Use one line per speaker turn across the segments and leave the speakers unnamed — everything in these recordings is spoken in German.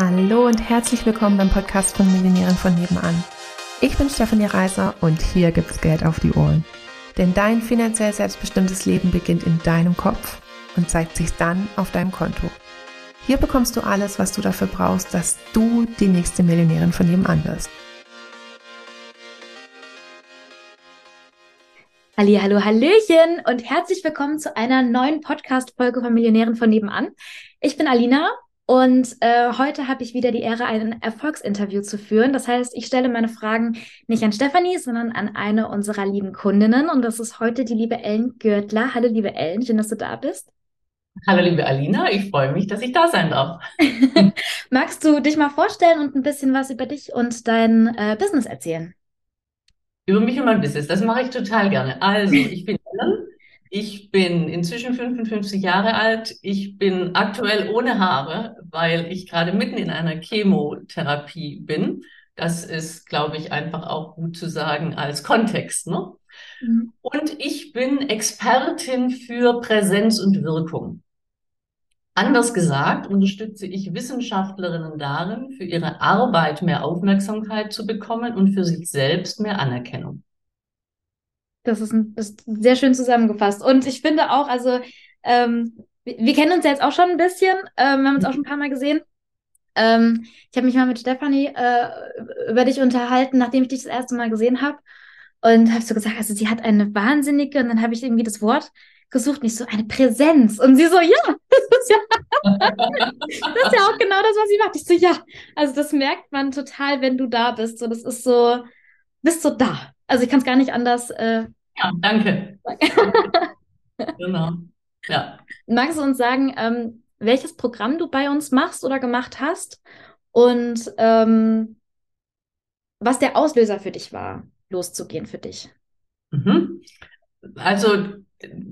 Hallo und herzlich willkommen beim Podcast von Millionären von nebenan. Ich bin Stefanie Reiser und hier gibt's Geld auf die Ohren. Denn dein finanziell selbstbestimmtes Leben beginnt in deinem Kopf und zeigt sich dann auf deinem Konto. Hier bekommst du alles, was du dafür brauchst, dass du die nächste Millionärin von nebenan wirst.
Halli, hallo, hallöchen und herzlich willkommen zu einer neuen Podcast-Folge von Millionären von nebenan. Ich bin Alina und äh, heute habe ich wieder die Ehre, ein Erfolgsinterview zu führen. Das heißt, ich stelle meine Fragen nicht an Stefanie, sondern an eine unserer lieben Kundinnen. Und das ist heute die liebe Ellen Gürtler. Hallo, liebe Ellen, schön, dass du da bist.
Hallo, liebe Alina, ich freue mich, dass ich da sein darf.
Magst du dich mal vorstellen und ein bisschen was über dich und dein äh, Business erzählen?
Über mich und mein Business, das mache ich total gerne. Also, ich bin ich bin inzwischen 55 Jahre alt. Ich bin aktuell ohne Haare, weil ich gerade mitten in einer Chemotherapie bin. Das ist, glaube ich, einfach auch gut zu sagen als Kontext. Ne? Mhm. Und ich bin Expertin für Präsenz und Wirkung. Anders gesagt, unterstütze ich Wissenschaftlerinnen darin, für ihre Arbeit mehr Aufmerksamkeit zu bekommen und für sich selbst mehr Anerkennung.
Das ist, ein, ist sehr schön zusammengefasst. Und ich finde auch, also ähm, wir, wir, kennen uns ja jetzt auch schon ein bisschen, ähm, wir haben uns auch schon ein paar Mal gesehen. Ähm, ich habe mich mal mit Stefanie äh, über dich unterhalten, nachdem ich dich das erste Mal gesehen habe. Und habe so gesagt, also sie hat eine wahnsinnige, und dann habe ich irgendwie das Wort gesucht, nicht so eine Präsenz. Und sie so, ja, das ist ja, das ist ja auch genau das, was sie macht. Ich so, ja, also das merkt man total, wenn du da bist. So, das ist so, bist so da. Also ich kann es gar nicht anders. Äh,
ja, danke. genau. Ja.
Magst du uns sagen, ähm, welches Programm du bei uns machst oder gemacht hast und ähm, was der Auslöser für dich war, loszugehen für dich?
Mhm. Also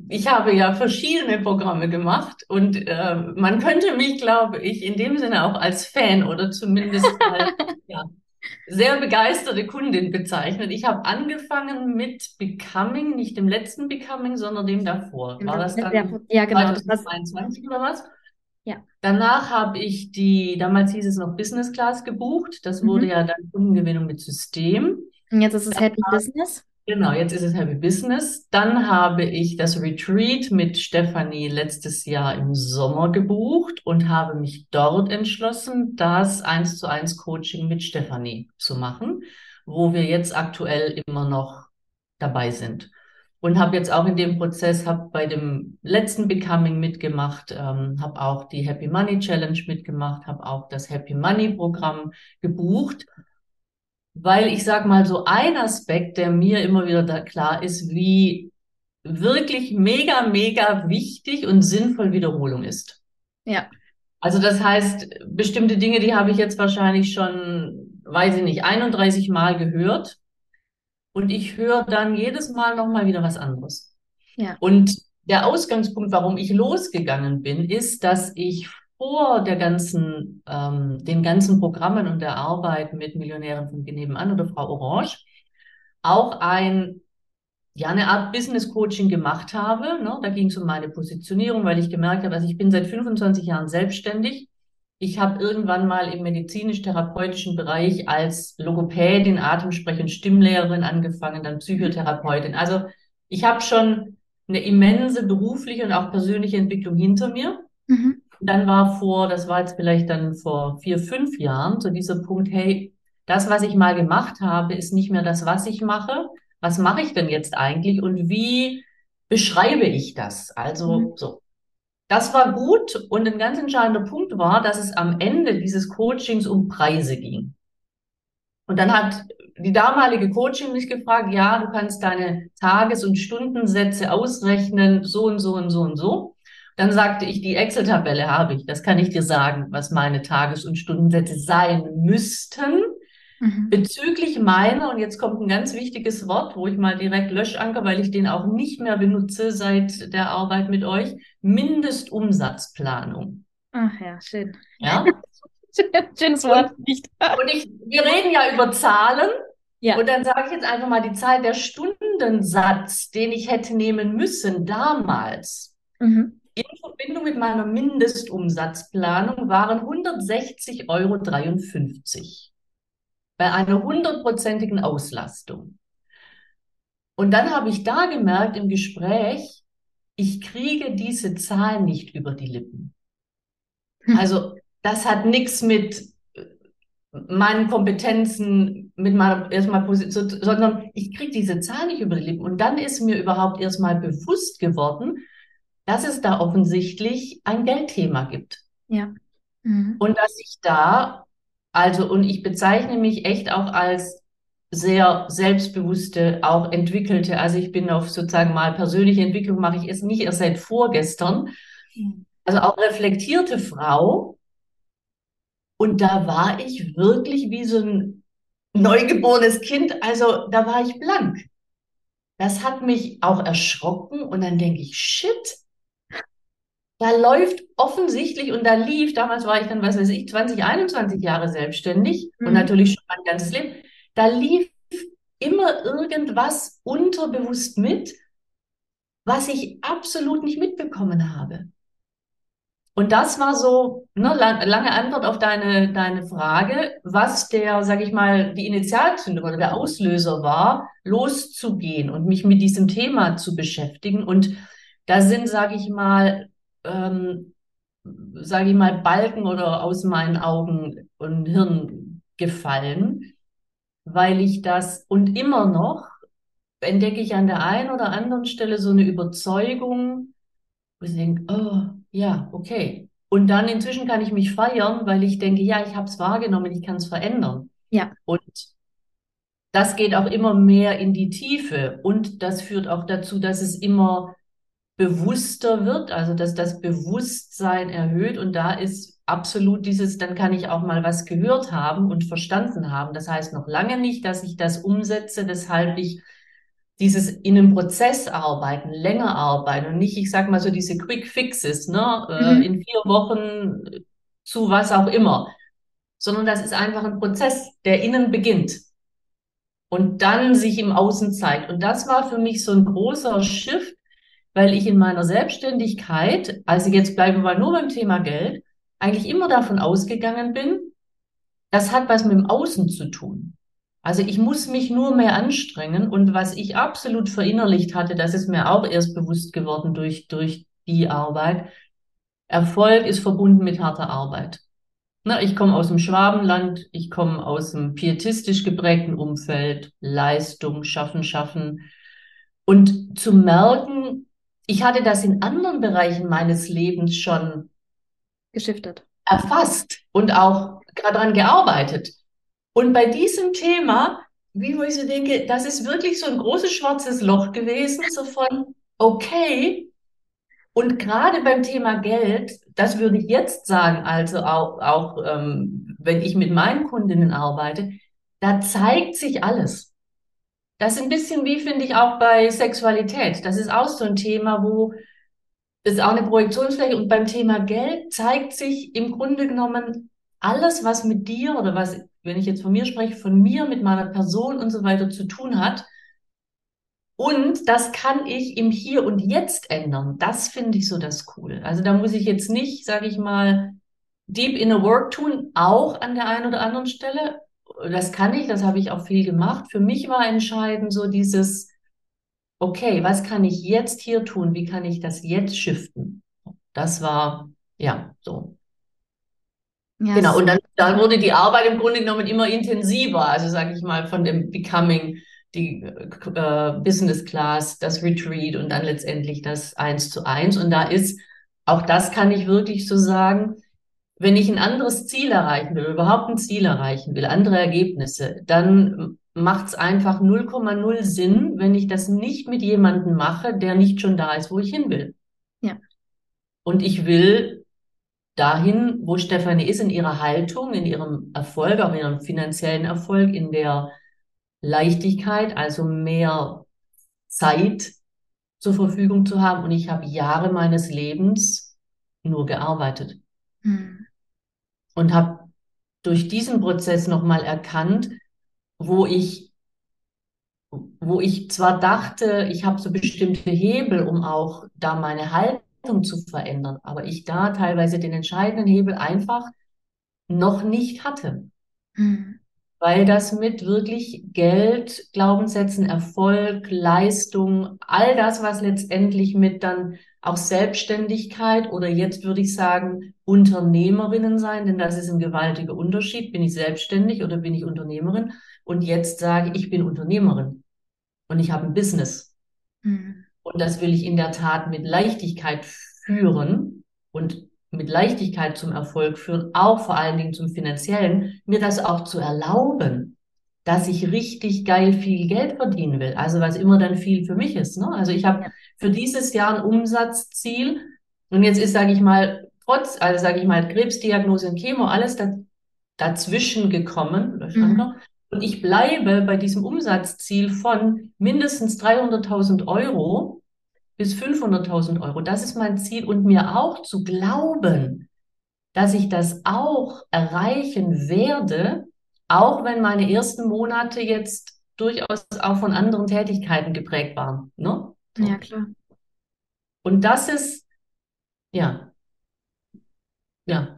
ich habe ja verschiedene Programme gemacht und äh, man könnte mich, glaube ich, in dem Sinne auch als Fan oder zumindest als, ja, sehr begeisterte Kundin bezeichnet. Ich habe angefangen mit Becoming, nicht dem letzten Becoming, sondern dem davor. War das dann
ja, genau,
2022 oder was?
Ja.
Danach habe ich die, damals hieß es noch Business Class gebucht. Das wurde mhm. ja dann Kundengewinnung mit System.
Und jetzt ist es Happy Business.
Genau, jetzt ist es Happy Business. Dann habe ich das Retreat mit Stefanie letztes Jahr im Sommer gebucht und habe mich dort entschlossen, das eins zu eins Coaching mit Stefanie zu machen, wo wir jetzt aktuell immer noch dabei sind. Und habe jetzt auch in dem Prozess, habe bei dem letzten Becoming mitgemacht, ähm, habe auch die Happy Money Challenge mitgemacht, habe auch das Happy Money Programm gebucht weil ich sage mal so ein Aspekt, der mir immer wieder da klar ist, wie wirklich mega, mega wichtig und sinnvoll Wiederholung ist.
Ja.
Also das heißt, bestimmte Dinge, die habe ich jetzt wahrscheinlich schon, weiß ich nicht, 31 Mal gehört. Und ich höre dann jedes Mal nochmal wieder was anderes.
Ja.
Und der Ausgangspunkt, warum ich losgegangen bin, ist, dass ich vor der ganzen, ähm, den ganzen Programmen und der Arbeit mit Millionären von nebenan oder Frau Orange auch ein, ja, eine Art Business Coaching gemacht habe. Ne? Da ging es um meine Positionierung, weil ich gemerkt habe, also ich bin seit 25 Jahren selbstständig. Ich habe irgendwann mal im medizinisch-therapeutischen Bereich als Logopädin, Atemsprech- und Stimmlehrerin angefangen, dann Psychotherapeutin. Also ich habe schon eine immense berufliche und auch persönliche Entwicklung hinter mir. Dann war vor, das war jetzt vielleicht dann vor vier, fünf Jahren, so dieser Punkt, hey, das, was ich mal gemacht habe, ist nicht mehr das, was ich mache. Was mache ich denn jetzt eigentlich und wie beschreibe ich das? Also mhm. so. Das war gut und ein ganz entscheidender Punkt war, dass es am Ende dieses Coachings um Preise ging. Und dann hat die damalige Coaching mich gefragt, ja, du kannst deine Tages- und Stundensätze ausrechnen, so und so und so und so. Dann sagte ich, die Excel-Tabelle habe ich. Das kann ich dir sagen, was meine Tages- und Stundensätze sein müssten. Mhm. Bezüglich meiner, und jetzt kommt ein ganz wichtiges Wort, wo ich mal direkt Löschanker, weil ich den auch nicht mehr benutze seit der Arbeit mit euch, Mindestumsatzplanung.
Ach ja, schön.
Ja?
Schönes Wort. Nicht.
Und ich, wir reden ja über Zahlen. Ja. Und dann sage ich jetzt einfach mal die Zahl der Stundensatz, den ich hätte nehmen müssen damals. Mhm in Verbindung mit meiner Mindestumsatzplanung waren 160,53 Euro bei einer hundertprozentigen Auslastung. Und dann habe ich da gemerkt im Gespräch, ich kriege diese Zahl nicht über die Lippen. Hm. Also das hat nichts mit meinen Kompetenzen, mit meiner erstmal Position, sondern ich kriege diese Zahl nicht über die Lippen. Und dann ist mir überhaupt erstmal bewusst geworden, dass es da offensichtlich ein Geldthema gibt.
Ja.
Mhm. Und dass ich da, also, und ich bezeichne mich echt auch als sehr selbstbewusste, auch entwickelte, also ich bin auf sozusagen mal persönliche Entwicklung mache ich es nicht erst seit vorgestern, mhm. also auch reflektierte Frau. Und da war ich wirklich wie so ein neugeborenes Kind, also da war ich blank. Das hat mich auch erschrocken und dann denke ich, shit, da läuft offensichtlich und da lief, damals war ich dann, was weiß ich, 20, 21 Jahre selbstständig mhm. und natürlich schon mein ganzes Leben, da lief immer irgendwas unterbewusst mit, was ich absolut nicht mitbekommen habe. Und das war so ne, lange Antwort auf deine, deine Frage, was der, sage ich mal, die Initialzündung oder der Auslöser war, loszugehen und mich mit diesem Thema zu beschäftigen. Und da sind, sage ich mal, ähm, sage ich mal, Balken oder aus meinen Augen und Hirn gefallen, weil ich das und immer noch entdecke ich an der einen oder anderen Stelle so eine Überzeugung, wo ich denke, oh, ja, okay. Und dann inzwischen kann ich mich feiern, weil ich denke, ja, ich habe es wahrgenommen, ich kann es verändern.
Ja.
Und das geht auch immer mehr in die Tiefe und das führt auch dazu, dass es immer bewusster wird, also dass das Bewusstsein erhöht und da ist absolut dieses, dann kann ich auch mal was gehört haben und verstanden haben. Das heißt noch lange nicht, dass ich das umsetze, weshalb ich dieses in einem Prozess arbeiten, länger arbeiten und nicht, ich sag mal so diese Quick Fixes, ne, äh, mhm. in vier Wochen zu was auch immer, sondern das ist einfach ein Prozess, der innen beginnt und dann sich im Außen zeigt. Und das war für mich so ein großer Shift, weil ich in meiner Selbstständigkeit, also jetzt bleiben wir mal nur beim Thema Geld, eigentlich immer davon ausgegangen bin, das hat was mit dem Außen zu tun. Also ich muss mich nur mehr anstrengen und was ich absolut verinnerlicht hatte, das ist mir auch erst bewusst geworden durch, durch die Arbeit. Erfolg ist verbunden mit harter Arbeit. Na, ich komme aus dem Schwabenland, ich komme aus einem pietistisch geprägten Umfeld, Leistung, Schaffen, Schaffen. Und zu merken, ich hatte das in anderen Bereichen meines Lebens schon
geschiftet,
erfasst und auch daran gearbeitet. Und bei diesem Thema, wie wo ich so denke, das ist wirklich so ein großes schwarzes Loch gewesen, so von, okay, und gerade beim Thema Geld, das würde ich jetzt sagen, also auch, auch ähm, wenn ich mit meinen Kundinnen arbeite, da zeigt sich alles. Das ist ein bisschen wie, finde ich, auch bei Sexualität. Das ist auch so ein Thema, wo es auch eine Projektionsfläche und beim Thema Geld zeigt sich im Grunde genommen alles, was mit dir oder was, wenn ich jetzt von mir spreche, von mir, mit meiner Person und so weiter zu tun hat. Und das kann ich im Hier und Jetzt ändern. Das finde ich so das Cool. Also da muss ich jetzt nicht, sage ich mal, deep in a work tun, auch an der einen oder anderen Stelle, das kann ich, das habe ich auch viel gemacht. Für mich war entscheidend so dieses, okay, was kann ich jetzt hier tun? Wie kann ich das jetzt shiften? Das war, ja, so. Ja, genau, und dann, dann wurde die Arbeit im Grunde genommen immer intensiver. Also sage ich mal, von dem Becoming, die äh, Business Class, das Retreat und dann letztendlich das Eins zu eins. Und da ist, auch das kann ich wirklich so sagen, wenn ich ein anderes Ziel erreichen will, überhaupt ein Ziel erreichen will, andere Ergebnisse, dann macht es einfach 0,0 Sinn, wenn ich das nicht mit jemandem mache, der nicht schon da ist, wo ich hin will.
Ja.
Und ich will dahin, wo Stefanie ist, in ihrer Haltung, in ihrem Erfolg, auch in ihrem finanziellen Erfolg, in der Leichtigkeit, also mehr Zeit zur Verfügung zu haben. Und ich habe Jahre meines Lebens nur gearbeitet. Hm und habe durch diesen Prozess nochmal erkannt, wo ich, wo ich zwar dachte, ich habe so bestimmte Hebel, um auch da meine Haltung zu verändern, aber ich da teilweise den entscheidenden Hebel einfach noch nicht hatte. Mhm. Weil das mit wirklich Geld, Glaubenssätzen, Erfolg, Leistung, all das, was letztendlich mit dann auch Selbstständigkeit oder jetzt würde ich sagen Unternehmerinnen sein, denn das ist ein gewaltiger Unterschied. Bin ich selbstständig oder bin ich Unternehmerin? Und jetzt sage ich, ich bin Unternehmerin und ich habe ein Business. Mhm. Und das will ich in der Tat mit Leichtigkeit führen und mit Leichtigkeit zum Erfolg führen, auch vor allen Dingen zum finanziellen, mir das auch zu erlauben, dass ich richtig geil viel Geld verdienen will. Also was immer dann viel für mich ist. Ne? Also ich habe für dieses Jahr ein Umsatzziel und jetzt ist, sage ich mal, trotz, also sage ich mal, Krebsdiagnose und Chemo, alles da, dazwischen gekommen. Mhm. Und ich bleibe bei diesem Umsatzziel von mindestens 300.000 Euro bis 500.000 Euro. Das ist mein Ziel und mir auch zu glauben, dass ich das auch erreichen werde, auch wenn meine ersten Monate jetzt durchaus auch von anderen Tätigkeiten geprägt waren. Ne?
Ja, klar.
Und das ist, ja, ja.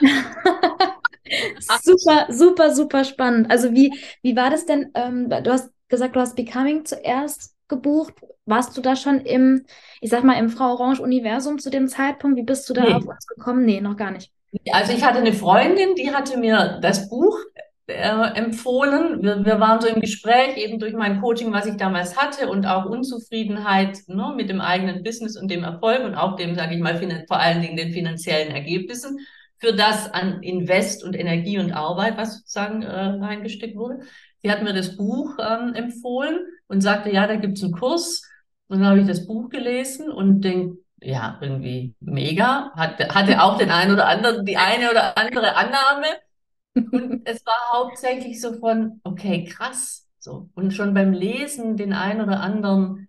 super, super, super spannend. Also wie, wie war das denn? Ähm, du hast gesagt, du hast Becoming zuerst gebucht. Warst du da schon im, ich sag mal, im Frau Orange-Universum zu dem Zeitpunkt? Wie bist du da nee. auf uns gekommen? Nee, noch gar nicht.
Also ich hatte eine Freundin, die hatte mir das Buch äh, empfohlen. Wir, wir waren so im Gespräch, eben durch mein Coaching, was ich damals hatte und auch Unzufriedenheit ne, mit dem eigenen Business und dem Erfolg und auch dem, sage ich mal, vor allen Dingen den finanziellen Ergebnissen für das an Invest und Energie und Arbeit, was sozusagen äh, reingesteckt wurde. Sie hat mir das Buch ähm, empfohlen und sagte, ja, da gibt's einen Kurs. Und dann habe ich das Buch gelesen und denke, ja, irgendwie mega. Hatte, hatte auch den einen oder anderen, die eine oder andere Annahme. Und es war hauptsächlich so von, okay, krass. So. Und schon beim Lesen den einen oder anderen,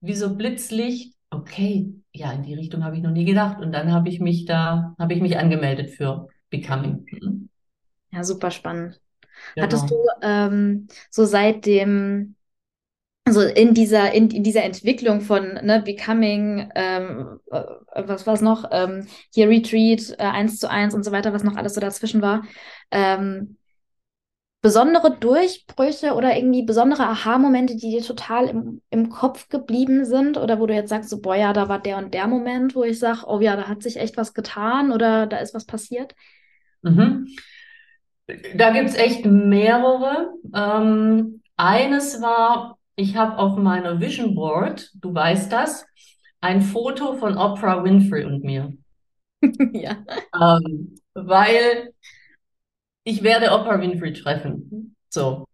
wie so Blitzlicht, okay, ja, in die Richtung habe ich noch nie gedacht. Und dann habe ich mich da, habe ich mich angemeldet für Becoming.
Ja, super spannend. Genau. Hattest du ähm, so seit dem, also in dieser, in, in dieser Entwicklung von ne, Becoming, ähm, äh, was war es noch, ähm, hier Retreat, äh, 1 zu 1 und so weiter, was noch alles so dazwischen war, ähm, besondere Durchbrüche oder irgendwie besondere Aha-Momente, die dir total im, im Kopf geblieben sind oder wo du jetzt sagst, so, boah, ja, da war der und der Moment, wo ich sage, oh ja, da hat sich echt was getan oder da ist was passiert?
Mhm. Da gibt es echt mehrere. Ähm, eines war, ich habe auf meiner Vision Board, du weißt das, ein Foto von Oprah Winfrey und mir.
ja.
Ähm, weil ich werde Oprah Winfrey treffen. So.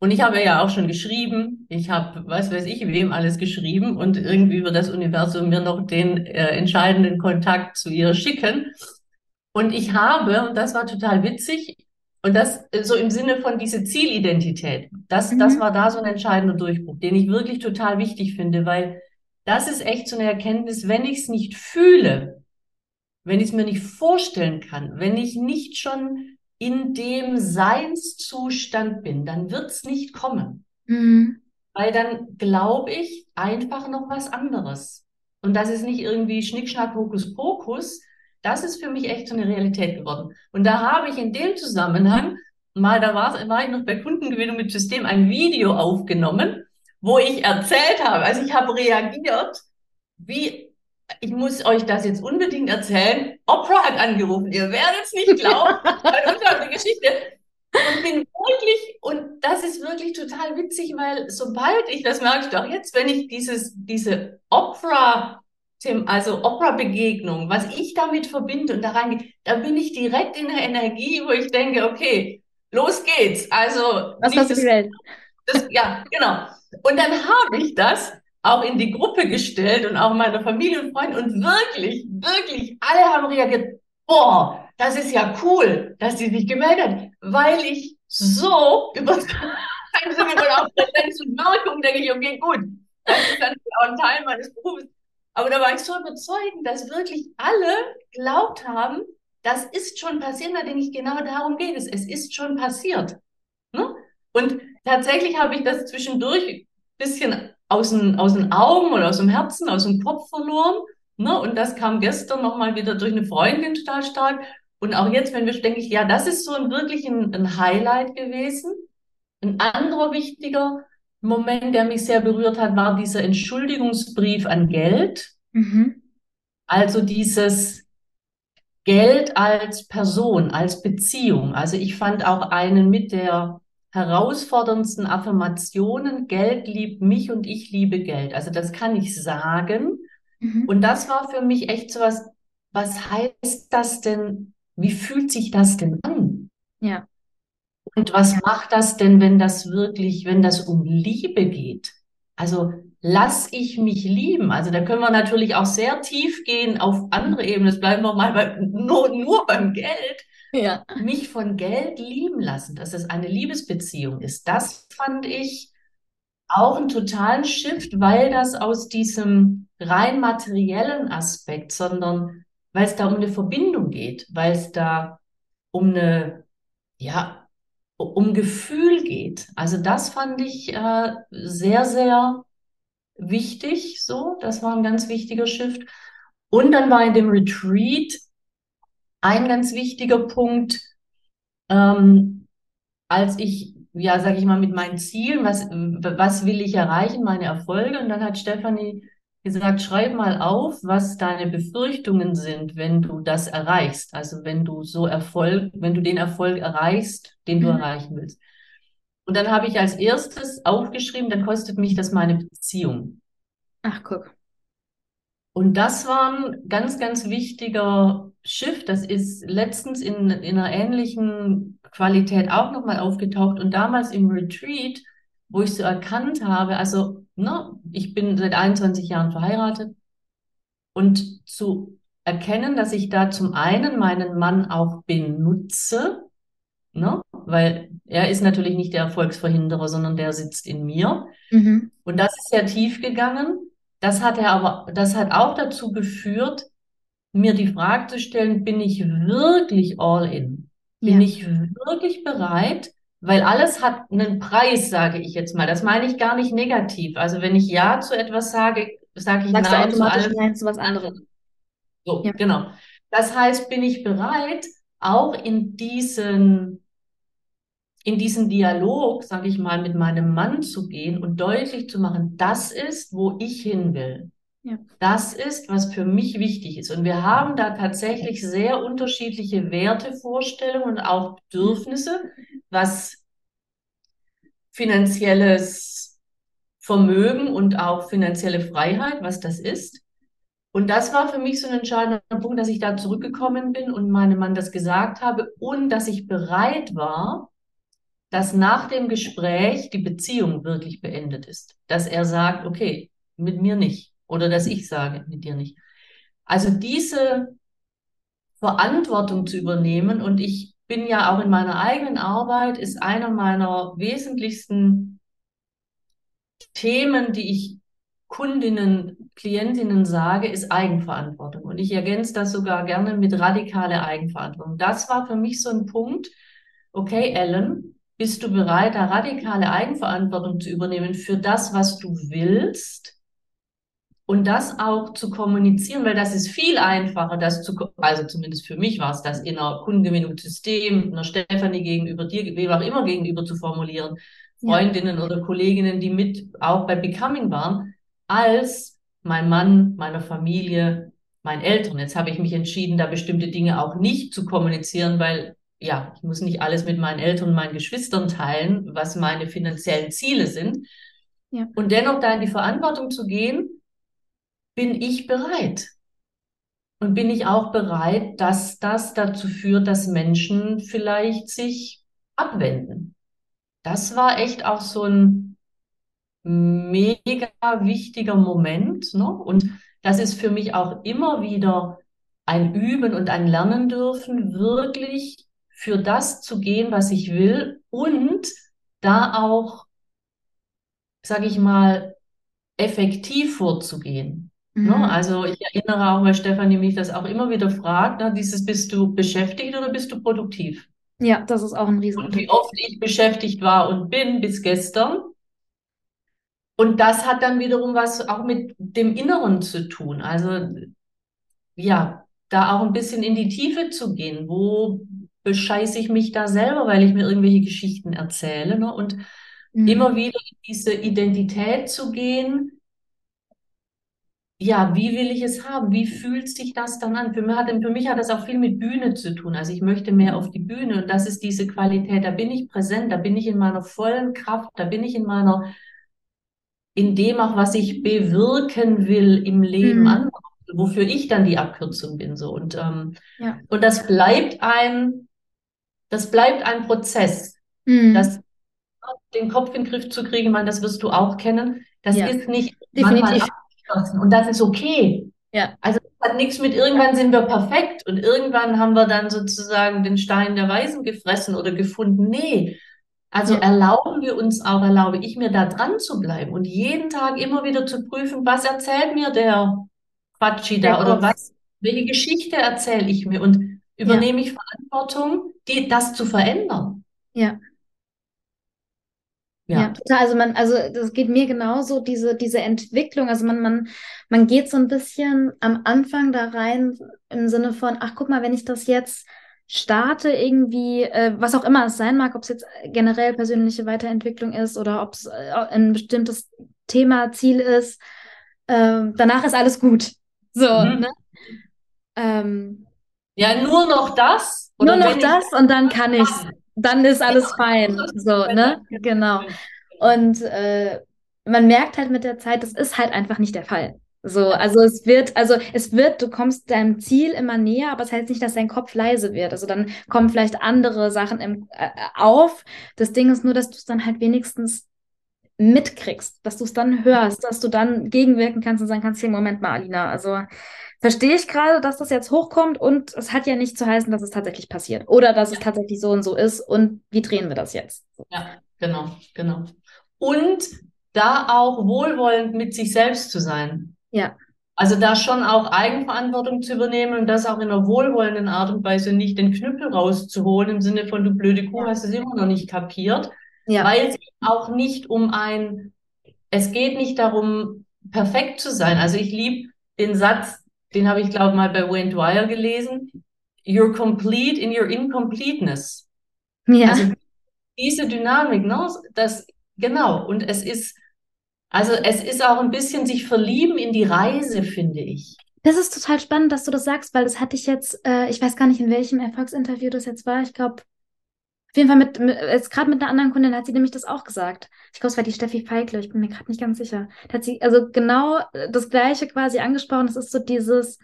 Und ich habe ja auch schon geschrieben, ich habe, was weiß ich, wem alles geschrieben und irgendwie wird das Universum mir noch den äh, entscheidenden Kontakt zu ihr schicken. Und ich habe, und das war total witzig, und das äh, so im Sinne von diese Zielidentität, das, mhm. das war da so ein entscheidender Durchbruch, den ich wirklich total wichtig finde, weil das ist echt so eine Erkenntnis, wenn ich es nicht fühle, wenn ich es mir nicht vorstellen kann, wenn ich nicht schon in dem Seinszustand bin, dann wird es nicht kommen. Mhm. Weil dann glaube ich einfach noch was anderes. Und das ist nicht irgendwie Schnickschnack, Hokus Pokus. Das ist für mich echt so eine Realität geworden. Und da habe ich in dem Zusammenhang mal, da war, war ich noch bei Kundengewinnung mit System, ein Video aufgenommen, wo ich erzählt habe, also ich habe reagiert, wie ich muss euch das jetzt unbedingt erzählen. Oprah hat angerufen. Ihr werdet es nicht glauben. Eine unglaubliche Geschichte. Und bin wirklich, und das ist wirklich total witzig, weil sobald ich, das merke ich doch jetzt, wenn ich dieses, diese Oprah, also Opera-Begegnung, was ich damit verbinde und da reingehe, da bin ich direkt in der Energie, wo ich denke, okay, los geht's. Also,
was hast du die Welt?
Das, ja, genau. Und dann habe ich das auch in die Gruppe gestellt und auch meiner Familie und Freunden und wirklich, wirklich, alle haben reagiert, boah, das ist ja cool, dass sie sich gemeldet hat, weil ich so über auch Präsenz und Wirkung denke ich, okay, gut, das ist dann auch ein Teil meines Berufes. Aber da war ich so überzeugt, dass wirklich alle glaubt haben, das ist schon passiert, da denke ich, genau darum geht es. Es ist schon passiert. Ne? Und tatsächlich habe ich das zwischendurch ein bisschen aus den, aus den Augen oder aus dem Herzen, aus dem Kopf verloren. Ne? Und das kam gestern nochmal wieder durch eine Freundin total stark. Und auch jetzt, wenn wir, denke ich, ja, das ist so ein wirklich ein, ein Highlight gewesen. Ein anderer wichtiger Moment, der mich sehr berührt hat, war dieser Entschuldigungsbrief an Geld.
Mhm.
Also dieses Geld als Person, als Beziehung. Also ich fand auch einen mit der herausforderndsten Affirmationen, Geld liebt mich und ich liebe Geld. Also das kann ich sagen.
Mhm.
Und das war für mich echt so was, was heißt das denn? Wie fühlt sich das denn an?
Ja.
Und was macht das denn, wenn das wirklich, wenn das um Liebe geht? Also lass ich mich lieben. Also da können wir natürlich auch sehr tief gehen auf andere Ebenen. Das bleiben wir mal bei, nur, nur beim Geld.
Ja.
Mich von Geld lieben lassen, dass es eine Liebesbeziehung ist. Das fand ich auch einen totalen Shift, weil das aus diesem rein materiellen Aspekt, sondern weil es da um eine Verbindung geht, weil es da um eine, ja, um Gefühl geht. Also das fand ich äh, sehr, sehr wichtig. So, das war ein ganz wichtiger Shift. Und dann war in dem Retreat ein ganz wichtiger Punkt, ähm, als ich, ja, sag ich mal, mit meinen Zielen, was, was will ich erreichen, meine Erfolge. Und dann hat Stefanie gesagt, schreib mal auf, was deine Befürchtungen sind, wenn du das erreichst. Also wenn du so Erfolg, wenn du den Erfolg erreichst, den du
Mhm.
erreichen willst. Und dann habe ich als erstes aufgeschrieben, dann kostet mich das meine Beziehung.
Ach, guck.
Und das war ein ganz, ganz wichtiger Shift. Das ist letztens in, in einer ähnlichen Qualität auch nochmal aufgetaucht. Und damals im Retreat, wo ich so erkannt habe, also, ne, ich bin seit 21 Jahren verheiratet und zu erkennen, dass ich da zum einen meinen Mann auch benutze, ne, weil er ist natürlich nicht der Erfolgsverhinderer, sondern der sitzt in mir.
Mhm.
Und das ist sehr tief gegangen. Das hat er aber, das hat auch dazu geführt, mir die Frage zu stellen, bin ich wirklich all in? Bin
Ja.
ich wirklich bereit? Weil alles hat einen Preis, sage ich jetzt mal. Das meine ich gar nicht negativ. Also wenn ich Ja zu etwas sage, sage ich
Sagst du
Nein zu
automatisch
allem.
Nein zu was anderem.
So,
Ja.
genau. Das heißt, bin ich bereit, auch in diesen, in diesen Dialog, sage ich mal, mit meinem Mann zu gehen und deutlich zu machen, das ist, wo ich hin will.
Ja.
Das ist, was für mich wichtig ist. Und wir haben da tatsächlich sehr unterschiedliche Wertevorstellungen und auch Bedürfnisse, was finanzielles Vermögen und auch finanzielle Freiheit, was das ist. Und das war für mich so ein entscheidender Punkt, dass ich da zurückgekommen bin und meinem Mann das gesagt habe und dass ich bereit war, dass nach dem Gespräch die Beziehung wirklich beendet ist. Dass er sagt, okay, mit mir nicht. Oder dass ich sage, mit dir nicht. Also diese Verantwortung zu übernehmen und ich bin ja auch in meiner eigenen Arbeit, ist einer meiner wesentlichsten Themen, die ich Kundinnen, Klientinnen sage, ist Eigenverantwortung. Und ich ergänze das sogar gerne mit radikale Eigenverantwortung. Das war für mich so ein Punkt. Okay, Ellen, bist du bereit, da radikale Eigenverantwortung zu übernehmen für das, was du willst? Und das auch zu kommunizieren, weil das ist viel einfacher, das zu, also zumindest für mich war es das, in einer Kundengewinnungssystem, einer Stefanie gegenüber dir, wem auch immer gegenüber zu formulieren,
Ja.
Freundinnen oder Kolleginnen, die mit auch bei Becoming waren, als mein Mann, meiner Familie, meinen Eltern. Jetzt habe ich mich entschieden, da bestimmte Dinge auch nicht zu kommunizieren, weil ja, ich muss nicht alles mit meinen Eltern und meinen Geschwistern teilen, was meine finanziellen Ziele sind.
Ja.
Und dennoch da in die Verantwortung zu gehen, bin ich bereit. Und bin ich auch bereit, dass das dazu führt, dass Menschen vielleicht sich abwenden. Das war echt auch so ein mega wichtiger Moment, ne? Und das ist für mich auch immer wieder ein Üben und ein Lernen dürfen, wirklich für das zu gehen, was ich will und da auch, sage ich mal, effektiv vorzugehen. Ne?
Mhm.
Also ich erinnere auch, weil Stefanie mich das auch immer wieder fragt, ne, dieses, bist du beschäftigt oder bist du produktiv?
Ja, das ist auch ein
Und wie oft ich beschäftigt war und bin bis gestern. Und das hat dann wiederum was auch mit dem Inneren zu tun. Also ja, da auch ein bisschen in die Tiefe zu gehen. Wo bescheiße ich mich da selber, weil ich mir irgendwelche Geschichten erzähle, ne? Und mhm. immer wieder in diese Identität zu gehen, ja, wie will ich es haben? Wie fühlt sich das dann an? Für mich, hat, für mich hat das auch viel mit Bühne zu tun. Also ich möchte mehr auf die Bühne und das ist diese Qualität. Da bin ich präsent, da bin ich in meiner vollen Kraft, da bin ich in meiner, in dem auch, was ich bewirken will im Leben mhm. anderer, wofür ich dann die Abkürzung bin. So. Und, ähm, ja. und das bleibt ein, das bleibt ein Prozess. Mhm. Das, den Kopf in den Griff zu kriegen, man, das wirst du auch kennen. Das ja. ist nicht
definitiv
abgeschlossen und das ist okay.
Ja.
Also hat nichts mit irgendwann sind wir perfekt und irgendwann haben wir dann sozusagen den Stein der Weisen gefressen oder gefunden. Nee. Also ja. erlauben wir uns auch, erlaube ich mir da dran zu bleiben und jeden Tag immer wieder zu prüfen, was erzählt mir der Quatschi da oder was, welche Geschichte erzähle ich mir und übernehme ja. ich Verantwortung, die, das zu verändern.
Ja. Ja. total. Also man, also das geht mir genauso, diese, diese Entwicklung. Also man, man, man geht so ein bisschen am Anfang da rein im Sinne von, ach guck mal, wenn ich das jetzt starte, irgendwie, äh, was auch immer es sein mag, ob es jetzt generell persönliche Weiterentwicklung ist oder ob es äh, ein bestimmtes Thema, Ziel ist, äh, danach ist alles gut. So, mhm. ne? Ähm,
ja, nur noch das.
nur noch das und dann kann ich dann ist alles fein. So, ne? Genau. Und äh, man merkt halt mit der Zeit, das ist halt einfach nicht der Fall. So, also es wird, also es wird, du kommst deinem Ziel immer näher, aber es heißt nicht, dass dein Kopf leise wird. Also dann kommen vielleicht andere Sachen im, äh, auf. Das Ding ist nur, dass du es dann halt wenigstens mitkriegst, dass du es dann hörst, dass du dann gegenwirken kannst und sagen kannst, hier, Moment mal, Alina, also verstehe ich gerade, dass das jetzt hochkommt und es hat ja nicht zu heißen, dass es tatsächlich passiert oder dass es tatsächlich so und so ist und wie drehen wir das jetzt?
Ja, genau, genau. Und da auch wohlwollend mit sich selbst zu sein.
Ja.
Also da schon auch Eigenverantwortung zu übernehmen und das auch in einer wohlwollenden Art und Weise nicht den Knüppel rauszuholen im Sinne von du blöde Kuh hast es immer noch nicht kapiert, ja. weil es auch nicht um ein, es geht nicht darum, perfekt zu sein. Also ich liebe den Satz, den habe ich, glaube mal bei Wayne Dwyer gelesen. You're complete in your incompleteness.
Ja. Also
diese Dynamik, ne? Das, genau. Und es ist, also es ist auch ein bisschen sich verlieben in die Reise, finde ich.
Das ist total spannend, dass du das sagst, weil das hatte ich jetzt, äh, ich weiß gar nicht, in welchem Erfolgsinterview das jetzt war. Ich glaube, jeden Fall mit, mit jetzt gerade mit einer anderen Kundin hat sie nämlich das auch gesagt. Ich glaube, es war die Steffi Feigler, ich bin mir gerade nicht ganz sicher. Da hat sie also genau das Gleiche quasi angesprochen. Es ist so dieses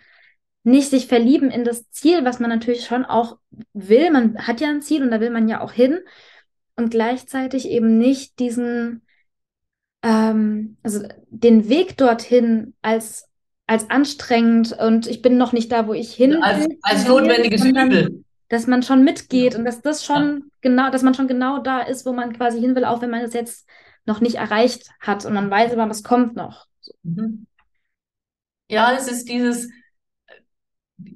nicht sich verlieben in das Ziel, was man natürlich schon auch will. Man hat ja ein Ziel und da will man ja auch hin. Und gleichzeitig eben nicht diesen, ähm, also den Weg dorthin als als anstrengend und ich bin noch nicht da, wo ich hin will.
Als, als notwendiges Übel
dass man schon mitgeht und dass das schon ja. genau, dass man schon genau da ist, wo man quasi hin will, auch wenn man es jetzt noch nicht erreicht hat und man weiß aber, was kommt noch.
Mhm. Ja, es ist dieses,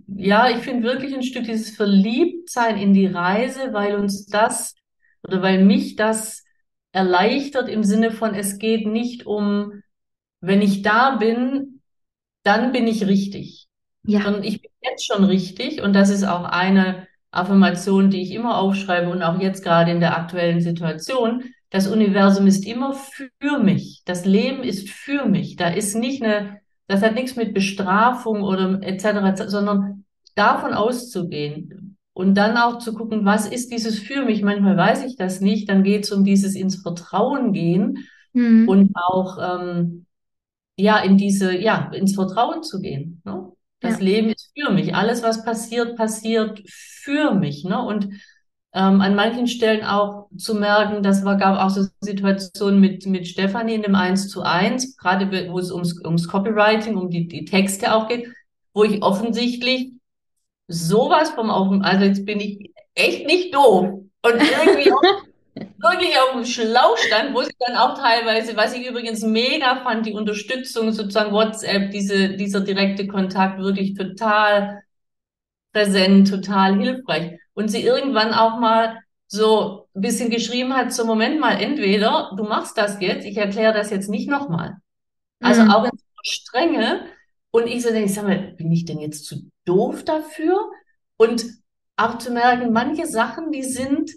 ja, ich finde wirklich ein Stück dieses Verliebtsein in die Reise, weil uns das oder weil mich das erleichtert im Sinne von, es geht nicht um, wenn ich da bin, dann bin ich richtig. Ja. Sondern ich bin jetzt schon richtig und das ist auch eine Affirmation, die ich immer aufschreibe und auch jetzt gerade in der aktuellen Situation. Das Universum ist immer für mich. Das Leben ist für mich. Da ist nicht eine, das hat nichts mit Bestrafung oder etc., sondern davon auszugehen und dann auch zu gucken, was ist dieses für mich? Manchmal weiß ich das nicht. Dann geht es um dieses ins Vertrauen gehen mhm. und auch ähm, ja in diese ja ins Vertrauen zu gehen. Ne? Das ja. Leben ist für mich. Alles, was passiert, passiert für mich. Ne? Und ähm, an manchen Stellen auch zu merken, das war, gab auch so Situationen mit, mit Stefanie in dem 1 zu 1, gerade wo es ums, ums Copywriting, um die, die Texte auch geht, wo ich offensichtlich sowas vom auf also jetzt bin ich echt nicht doof und irgendwie auch wirklich auf dem Schlauch stand, wo sie dann auch teilweise, was ich übrigens mega fand, die Unterstützung, sozusagen WhatsApp, diese, dieser direkte Kontakt wirklich total präsent, total hilfreich. Und sie irgendwann auch mal so ein bisschen geschrieben hat, so Moment mal, entweder du machst das jetzt, ich erkläre das jetzt nicht nochmal. Also mhm. auch in so Strenge. Und ich so denke, sag mal, bin ich denn jetzt zu doof dafür? Und auch zu merken, manche Sachen, die sind,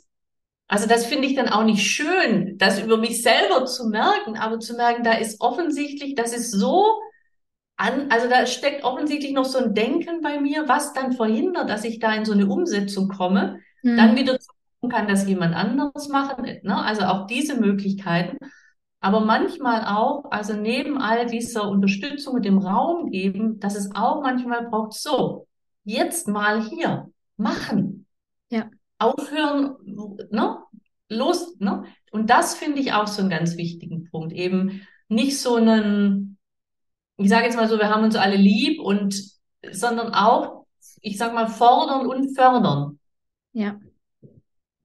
also das finde ich dann auch nicht schön, das über mich selber zu merken, aber zu merken, da ist offensichtlich, das ist so an, also da steckt offensichtlich noch so ein Denken bei mir, was dann verhindert, dass ich da in so eine Umsetzung komme, mhm. dann wieder zu gucken, kann das jemand anderes machen, ne? Also auch diese Möglichkeiten. Aber manchmal auch, also neben all dieser Unterstützung und dem Raum geben, dass es auch manchmal braucht, so, jetzt mal hier, machen. Aufhören, ne? Los, ne? Und das finde ich auch so einen ganz wichtigen Punkt. Eben nicht so einen, ich sage jetzt mal so, wir haben uns alle lieb und, sondern auch, ich sag mal, fordern und fördern.
Ja.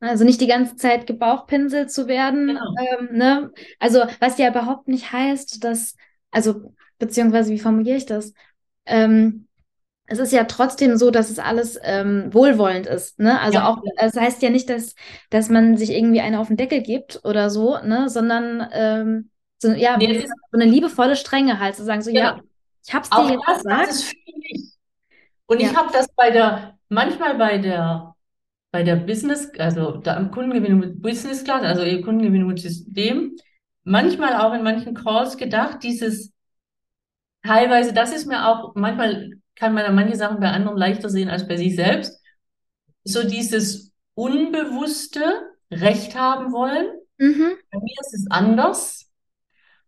Also nicht die ganze Zeit gebauchpinselt zu werden. Genau. Ähm, ne? Also was ja überhaupt nicht heißt, dass, also beziehungsweise wie formuliere ich das? Ähm, es ist ja trotzdem so, dass es alles ähm, wohlwollend ist. Ne? Also ja. auch, es das heißt ja nicht, dass, dass man sich irgendwie eine auf den Deckel gibt oder so, ne? sondern ähm, so, ja, nee, so eine liebevolle Strenge halt, zu sagen, so, genau. ja, ich hab's dir
auch jetzt das, gesagt. Ist viel Und ja. ich habe das bei der, manchmal bei der bei der Business, also da am Kundengewinnung mit Business Class, also ihr Kundengewinnung mit System, manchmal auch in manchen Calls gedacht, dieses teilweise, das ist mir auch, manchmal kann man manche Sachen bei anderen leichter sehen als bei sich selbst, so dieses unbewusste Recht haben wollen. Mhm. Bei mir ist es anders.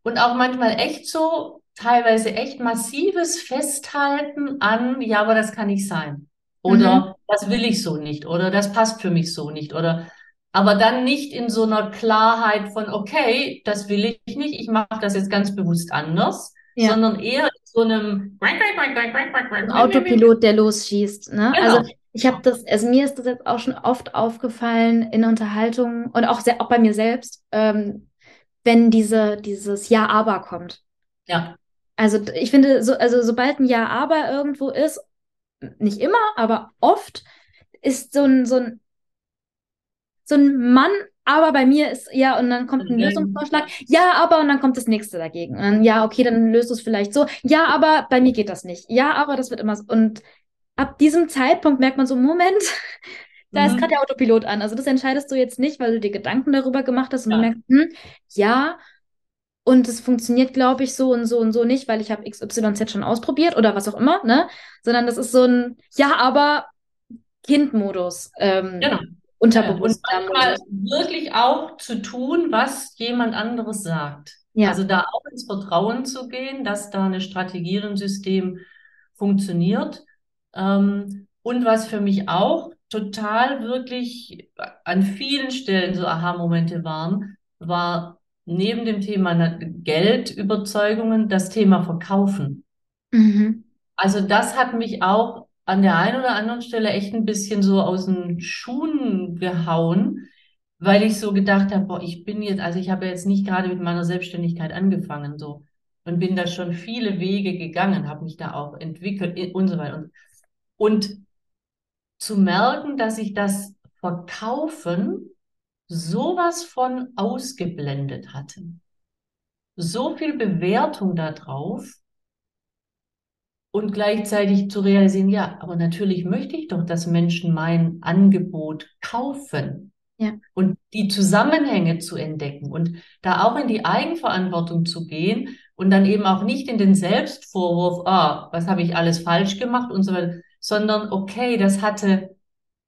Und auch manchmal echt so, teilweise echt massives Festhalten an, ja, aber das kann nicht sein. Oder mhm. das will ich so nicht. Oder das passt für mich so nicht. Oder aber dann nicht in so einer Klarheit von, okay, das will ich nicht, ich mache das jetzt ganz bewusst anders, ja. sondern eher in so einem
Autopilot, der losschießt. Ne? Genau. Also ich habe das, also mir ist das jetzt auch schon oft aufgefallen in Unterhaltungen und auch sehr, auch bei mir selbst, ähm, wenn diese, dieses Ja-Aber kommt.
Ja.
Also ich finde, so, also sobald ein Ja-Aber irgendwo ist nicht immer, aber oft ist so ein, so ein, so ein Mann, aber bei mir ist, ja, und dann kommt ein mhm. Lösungsvorschlag, ja, aber, und dann kommt das nächste dagegen. Und dann, ja, okay, dann löst du es vielleicht so, ja, aber bei mir geht das nicht. Ja, aber das wird immer so. Und ab diesem Zeitpunkt merkt man so, Moment, da mhm. ist gerade der Autopilot an. Also das entscheidest du jetzt nicht, weil du dir Gedanken darüber gemacht hast und ja. du merkst, hm, ja, und es funktioniert, glaube ich, so und so und so nicht, weil ich habe XYZ schon ausprobiert oder was auch immer, ne? Sondern das ist so ein Ja, aber Kindmodus. Ähm, genau. Unterbewusst.
Ja, und manchmal wirklich auch zu tun, was jemand anderes sagt. Ja. Also da auch ins Vertrauen zu gehen, dass da eine Strategie im System funktioniert. Ähm, und was für mich auch total wirklich an vielen Stellen so Aha-Momente waren, war neben dem Thema Geldüberzeugungen das Thema Verkaufen. Mhm. Also das hat mich auch an der einen oder anderen Stelle echt ein bisschen so aus den Schuhen gehauen, weil ich so gedacht habe, boah, ich bin jetzt, also ich habe jetzt nicht gerade mit meiner Selbstständigkeit angefangen so und bin da schon viele Wege gegangen, habe mich da auch entwickelt und so weiter. Und, und zu merken, dass ich das Verkaufen sowas von ausgeblendet hatten. So viel Bewertung darauf und gleichzeitig zu realisieren, ja, aber natürlich möchte ich doch, dass Menschen mein Angebot kaufen. Ja. Und die Zusammenhänge zu entdecken und da auch in die Eigenverantwortung zu gehen und dann eben auch nicht in den Selbstvorwurf, ah, was habe ich alles falsch gemacht und so weiter, sondern okay, das hatte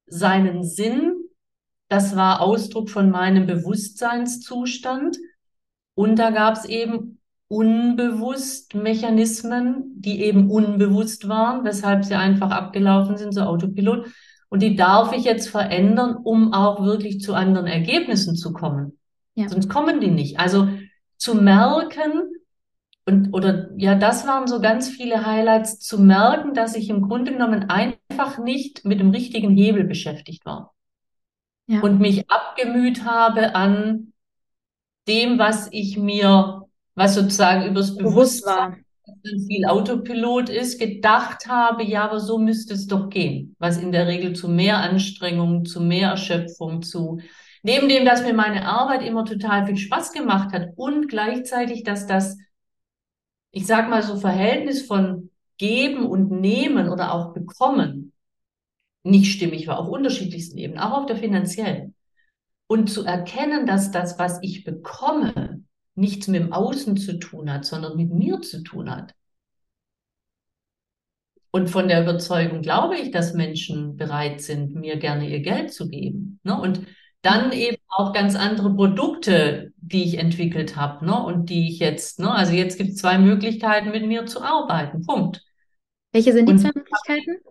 seinen Sinn, das war Ausdruck von meinem Bewusstseinszustand. Und da gab es eben unbewusst Mechanismen, die eben unbewusst waren, weshalb sie einfach abgelaufen sind, so Autopilot. Und die darf ich jetzt verändern, um auch wirklich zu anderen Ergebnissen zu kommen. Ja. Sonst kommen die nicht. Also zu merken, und, oder ja, das waren so ganz viele Highlights, zu merken, dass ich im Grunde genommen einfach nicht mit dem richtigen Hebel beschäftigt war ja. und mich abgemüht habe an dem, was ich mir, was sozusagen übers Bewusstsein viel Autopilot ist, gedacht habe, ja, aber so müsste es doch gehen, was in der Regel zu mehr Anstrengung, zu mehr Erschöpfung, zu neben dem, dass mir meine Arbeit immer total viel Spaß gemacht hat und gleichzeitig, dass das, ich sag mal so Verhältnis von Geben und Nehmen oder auch Bekommen nicht stimmig war, auf unterschiedlichsten Ebenen, auch auf der finanziellen. Und zu erkennen, dass das, was ich bekomme, nichts mit dem Außen zu tun hat, sondern mit mir zu tun hat. Und von der Überzeugung glaube ich, dass Menschen bereit sind, mir gerne ihr Geld zu geben. Ne? Und dann eben auch ganz andere Produkte, die ich entwickelt habe, ne? Und die ich jetzt, ne? Also jetzt gibt es zwei Möglichkeiten, mit mir zu arbeiten. Punkt.
Welche sind die Und zwei Möglichkeiten?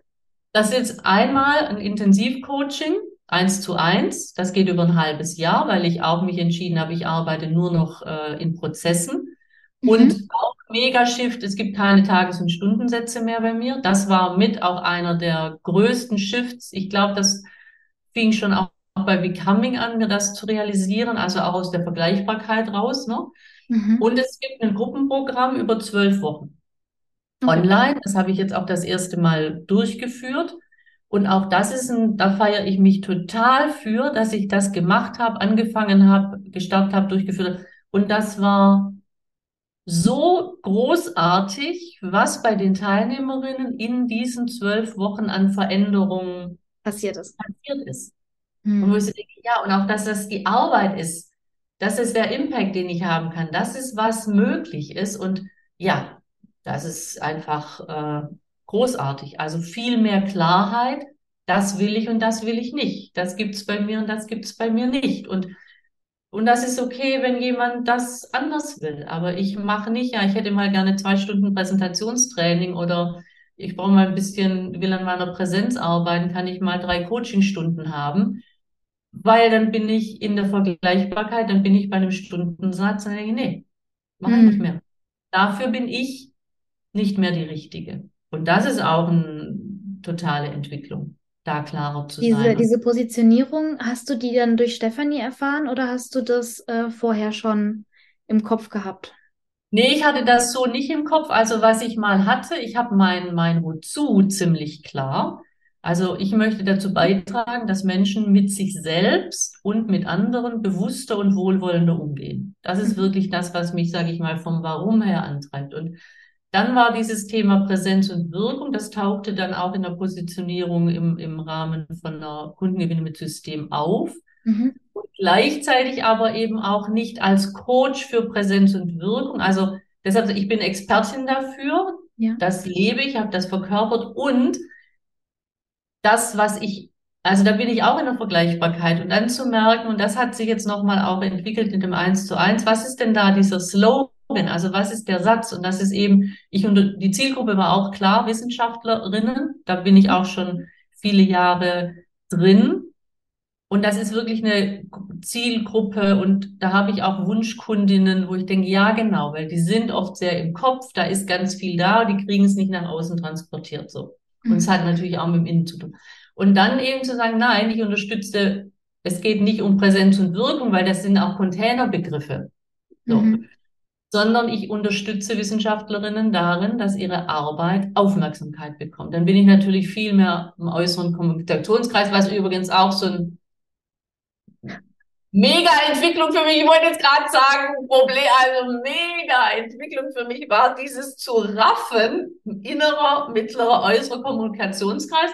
Das ist einmal ein Intensivcoaching, eins zu eins. Das geht über ein halbes Jahr, weil ich auch mich entschieden habe, ich arbeite nur noch äh, in Prozessen. Mhm. Und auch Megashift, es gibt keine Tages- und Stundensätze mehr bei mir. Das war mit auch einer der größten Shifts. Ich glaube, das fing schon auch bei Becoming an, mir das zu realisieren, also auch aus der Vergleichbarkeit raus. Ne? Mhm. Und es gibt ein Gruppenprogramm über zwölf Wochen. Online, das habe ich jetzt auch das erste Mal durchgeführt. Und auch das ist ein, da feiere ich mich total für, dass ich das gemacht habe, angefangen habe, gestartet habe, durchgeführt. Und das war so großartig, was bei den Teilnehmerinnen in diesen zwölf Wochen an Veränderungen
passiert ist.
Passiert ist. Hm. Und wo ich so denke, ja, und auch, dass das die Arbeit ist, das ist der Impact, den ich haben kann, das ist, was möglich ist. Und ja, das ist einfach äh, großartig. Also viel mehr Klarheit, das will ich und das will ich nicht. Das gibt's bei mir und das gibt's bei mir nicht. Und und das ist okay, wenn jemand das anders will. Aber ich mache nicht, ja, ich hätte mal gerne zwei Stunden Präsentationstraining oder ich brauche mal ein bisschen, will an meiner Präsenz arbeiten, kann ich mal drei Coachingstunden haben. Weil dann bin ich in der Vergleichbarkeit, dann bin ich bei einem Stundensatz und denke, nee, mache ich hm. nicht mehr. Dafür bin ich nicht mehr die Richtige. Und das ist auch eine totale Entwicklung da klarer zu
diese,
sein.
Diese Positionierung, hast du die dann durch Stefanie erfahren oder hast du das äh, vorher schon im Kopf gehabt?
Nee, ich hatte das so nicht im Kopf. Also was ich mal hatte, ich habe mein, mein Wozu ziemlich klar. Also ich möchte dazu beitragen, dass Menschen mit sich selbst und mit anderen bewusster und wohlwollender umgehen. Das ist mhm. wirklich das, was mich, sage ich mal, vom Warum her antreibt. Und dann war dieses Thema Präsenz und Wirkung, das tauchte dann auch in der Positionierung im, im Rahmen von einer Kundengewinne mit System auf. Mhm. Und gleichzeitig aber eben auch nicht als Coach für Präsenz und Wirkung. Also deshalb, ich bin Expertin dafür. Ja. Das lebe ich, habe das verkörpert und das, was ich, also da bin ich auch in der Vergleichbarkeit und dann zu merken, und das hat sich jetzt nochmal auch entwickelt in dem Eins zu eins, was ist denn da dieser Slogan? Also was ist der Satz? Und das ist eben, ich und die Zielgruppe war auch klar, Wissenschaftlerinnen. Da bin ich auch schon viele Jahre drin. Und das ist wirklich eine Zielgruppe und da habe ich auch Wunschkundinnen, wo ich denke, ja, genau, weil die sind oft sehr im Kopf, da ist ganz viel da, die kriegen es nicht nach außen transportiert so. Und es hat natürlich auch mit dem Innen zu tun. Und dann eben zu sagen, nein, ich unterstütze, es geht nicht um Präsenz und Wirkung, weil das sind auch Containerbegriffe. So. Mhm sondern ich unterstütze Wissenschaftlerinnen darin, dass ihre Arbeit Aufmerksamkeit bekommt. Dann bin ich natürlich viel mehr im äußeren Kommunikationskreis, was übrigens auch so ein Mega-Entwicklung für mich, ich wollte jetzt gerade sagen, Problem, also Mega-Entwicklung für mich war dieses zu raffen, innerer, mittlerer, äußerer Kommunikationskreis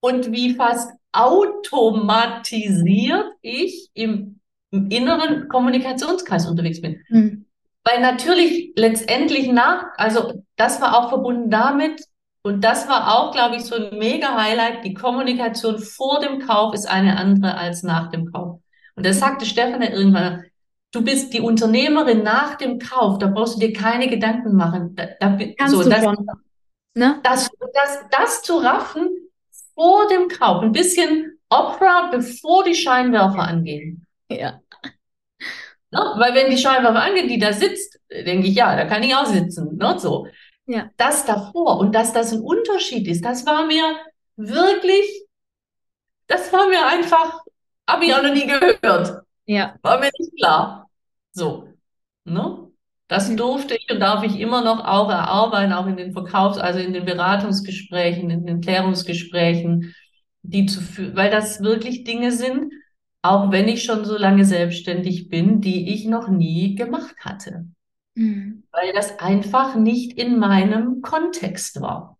und wie fast automatisiert ich im, im inneren Kommunikationskreis unterwegs bin. Hm. Weil natürlich letztendlich nach, also das war auch verbunden damit, und das war auch, glaube ich, so ein mega Highlight, die Kommunikation vor dem Kauf ist eine andere als nach dem Kauf. Und da sagte Stefan ja irgendwann, du bist die Unternehmerin nach dem Kauf, da brauchst du dir keine Gedanken machen. Da, da,
Kannst so, du das, schon.
Ne? Das, das, das zu raffen vor dem Kauf, ein bisschen Opera, bevor die Scheinwerfer angehen.
Ja.
Ne? Weil wenn die Scheinwerfer angeht, die da sitzt, denke ich, ja, da kann ich auch sitzen. Ne? So. Ja. Das davor und dass das ein Unterschied ist, das war mir wirklich, das war mir einfach, habe ich auch noch nie gehört.
Ja.
War mir nicht klar. So. Ne? Das durfte ich und darf ich immer noch auch erarbeiten, auch in den Verkaufs-, also in den Beratungsgesprächen, in den Klärungsgesprächen, die zu führen, weil das wirklich Dinge sind, auch wenn ich schon so lange selbstständig bin, die ich noch nie gemacht hatte. Mhm. Weil das einfach nicht in meinem Kontext war.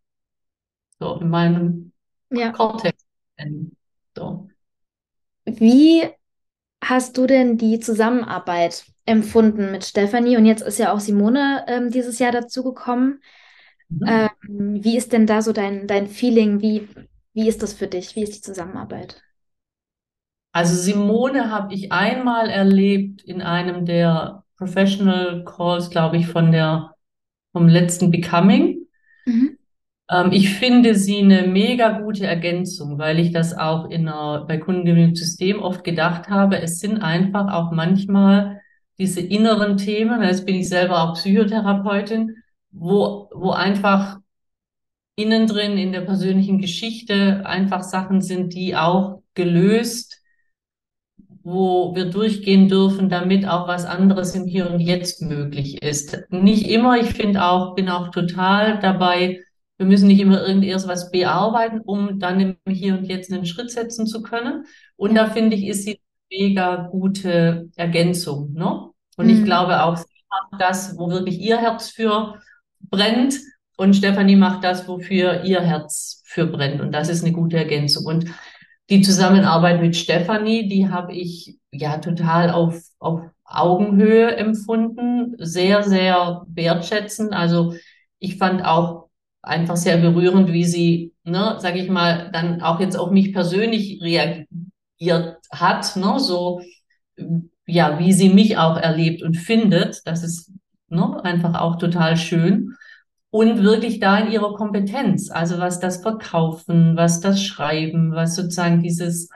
So, in meinem ja. Kontext. So.
Wie hast du denn die Zusammenarbeit empfunden mit Stefanie? Und jetzt ist ja auch Simone ähm, dieses Jahr dazugekommen. Mhm. Ähm, wie ist denn da so dein, dein Feeling? Wie, wie ist das für dich? Wie ist die Zusammenarbeit?
Also Simone habe ich einmal erlebt in einem der Professional Calls, glaube ich, von der vom letzten Becoming. Mhm. Ähm, ich finde sie eine mega gute Ergänzung, weil ich das auch in einer, bei Kundengewinnungssystem oft gedacht habe. Es sind einfach auch manchmal diese inneren Themen, jetzt bin ich selber auch Psychotherapeutin, wo, wo einfach innen drin in der persönlichen Geschichte einfach Sachen sind, die auch gelöst, wo wir durchgehen dürfen, damit auch was anderes im Hier und Jetzt möglich ist. Nicht immer, ich finde auch, bin auch total dabei, wir müssen nicht immer irgend erst was bearbeiten, um dann im Hier und Jetzt einen Schritt setzen zu können. Und da finde ich, ist sie eine mega gute Ergänzung. Ne? Und mhm. ich glaube auch, sie macht das, wo wirklich ihr Herz für brennt. Und Stefanie macht das, wofür ihr Herz für brennt. Und das ist eine gute Ergänzung. Und die Zusammenarbeit mit Stefanie, die habe ich ja total auf, auf Augenhöhe empfunden, sehr, sehr wertschätzend. Also ich fand auch einfach sehr berührend, wie sie, ne, sage ich mal, dann auch jetzt auf mich persönlich reagiert hat, ne, so ja, wie sie mich auch erlebt und findet. Das ist ne, einfach auch total schön. Und wirklich da in ihrer Kompetenz, also was das Verkaufen, was das Schreiben, was sozusagen dieses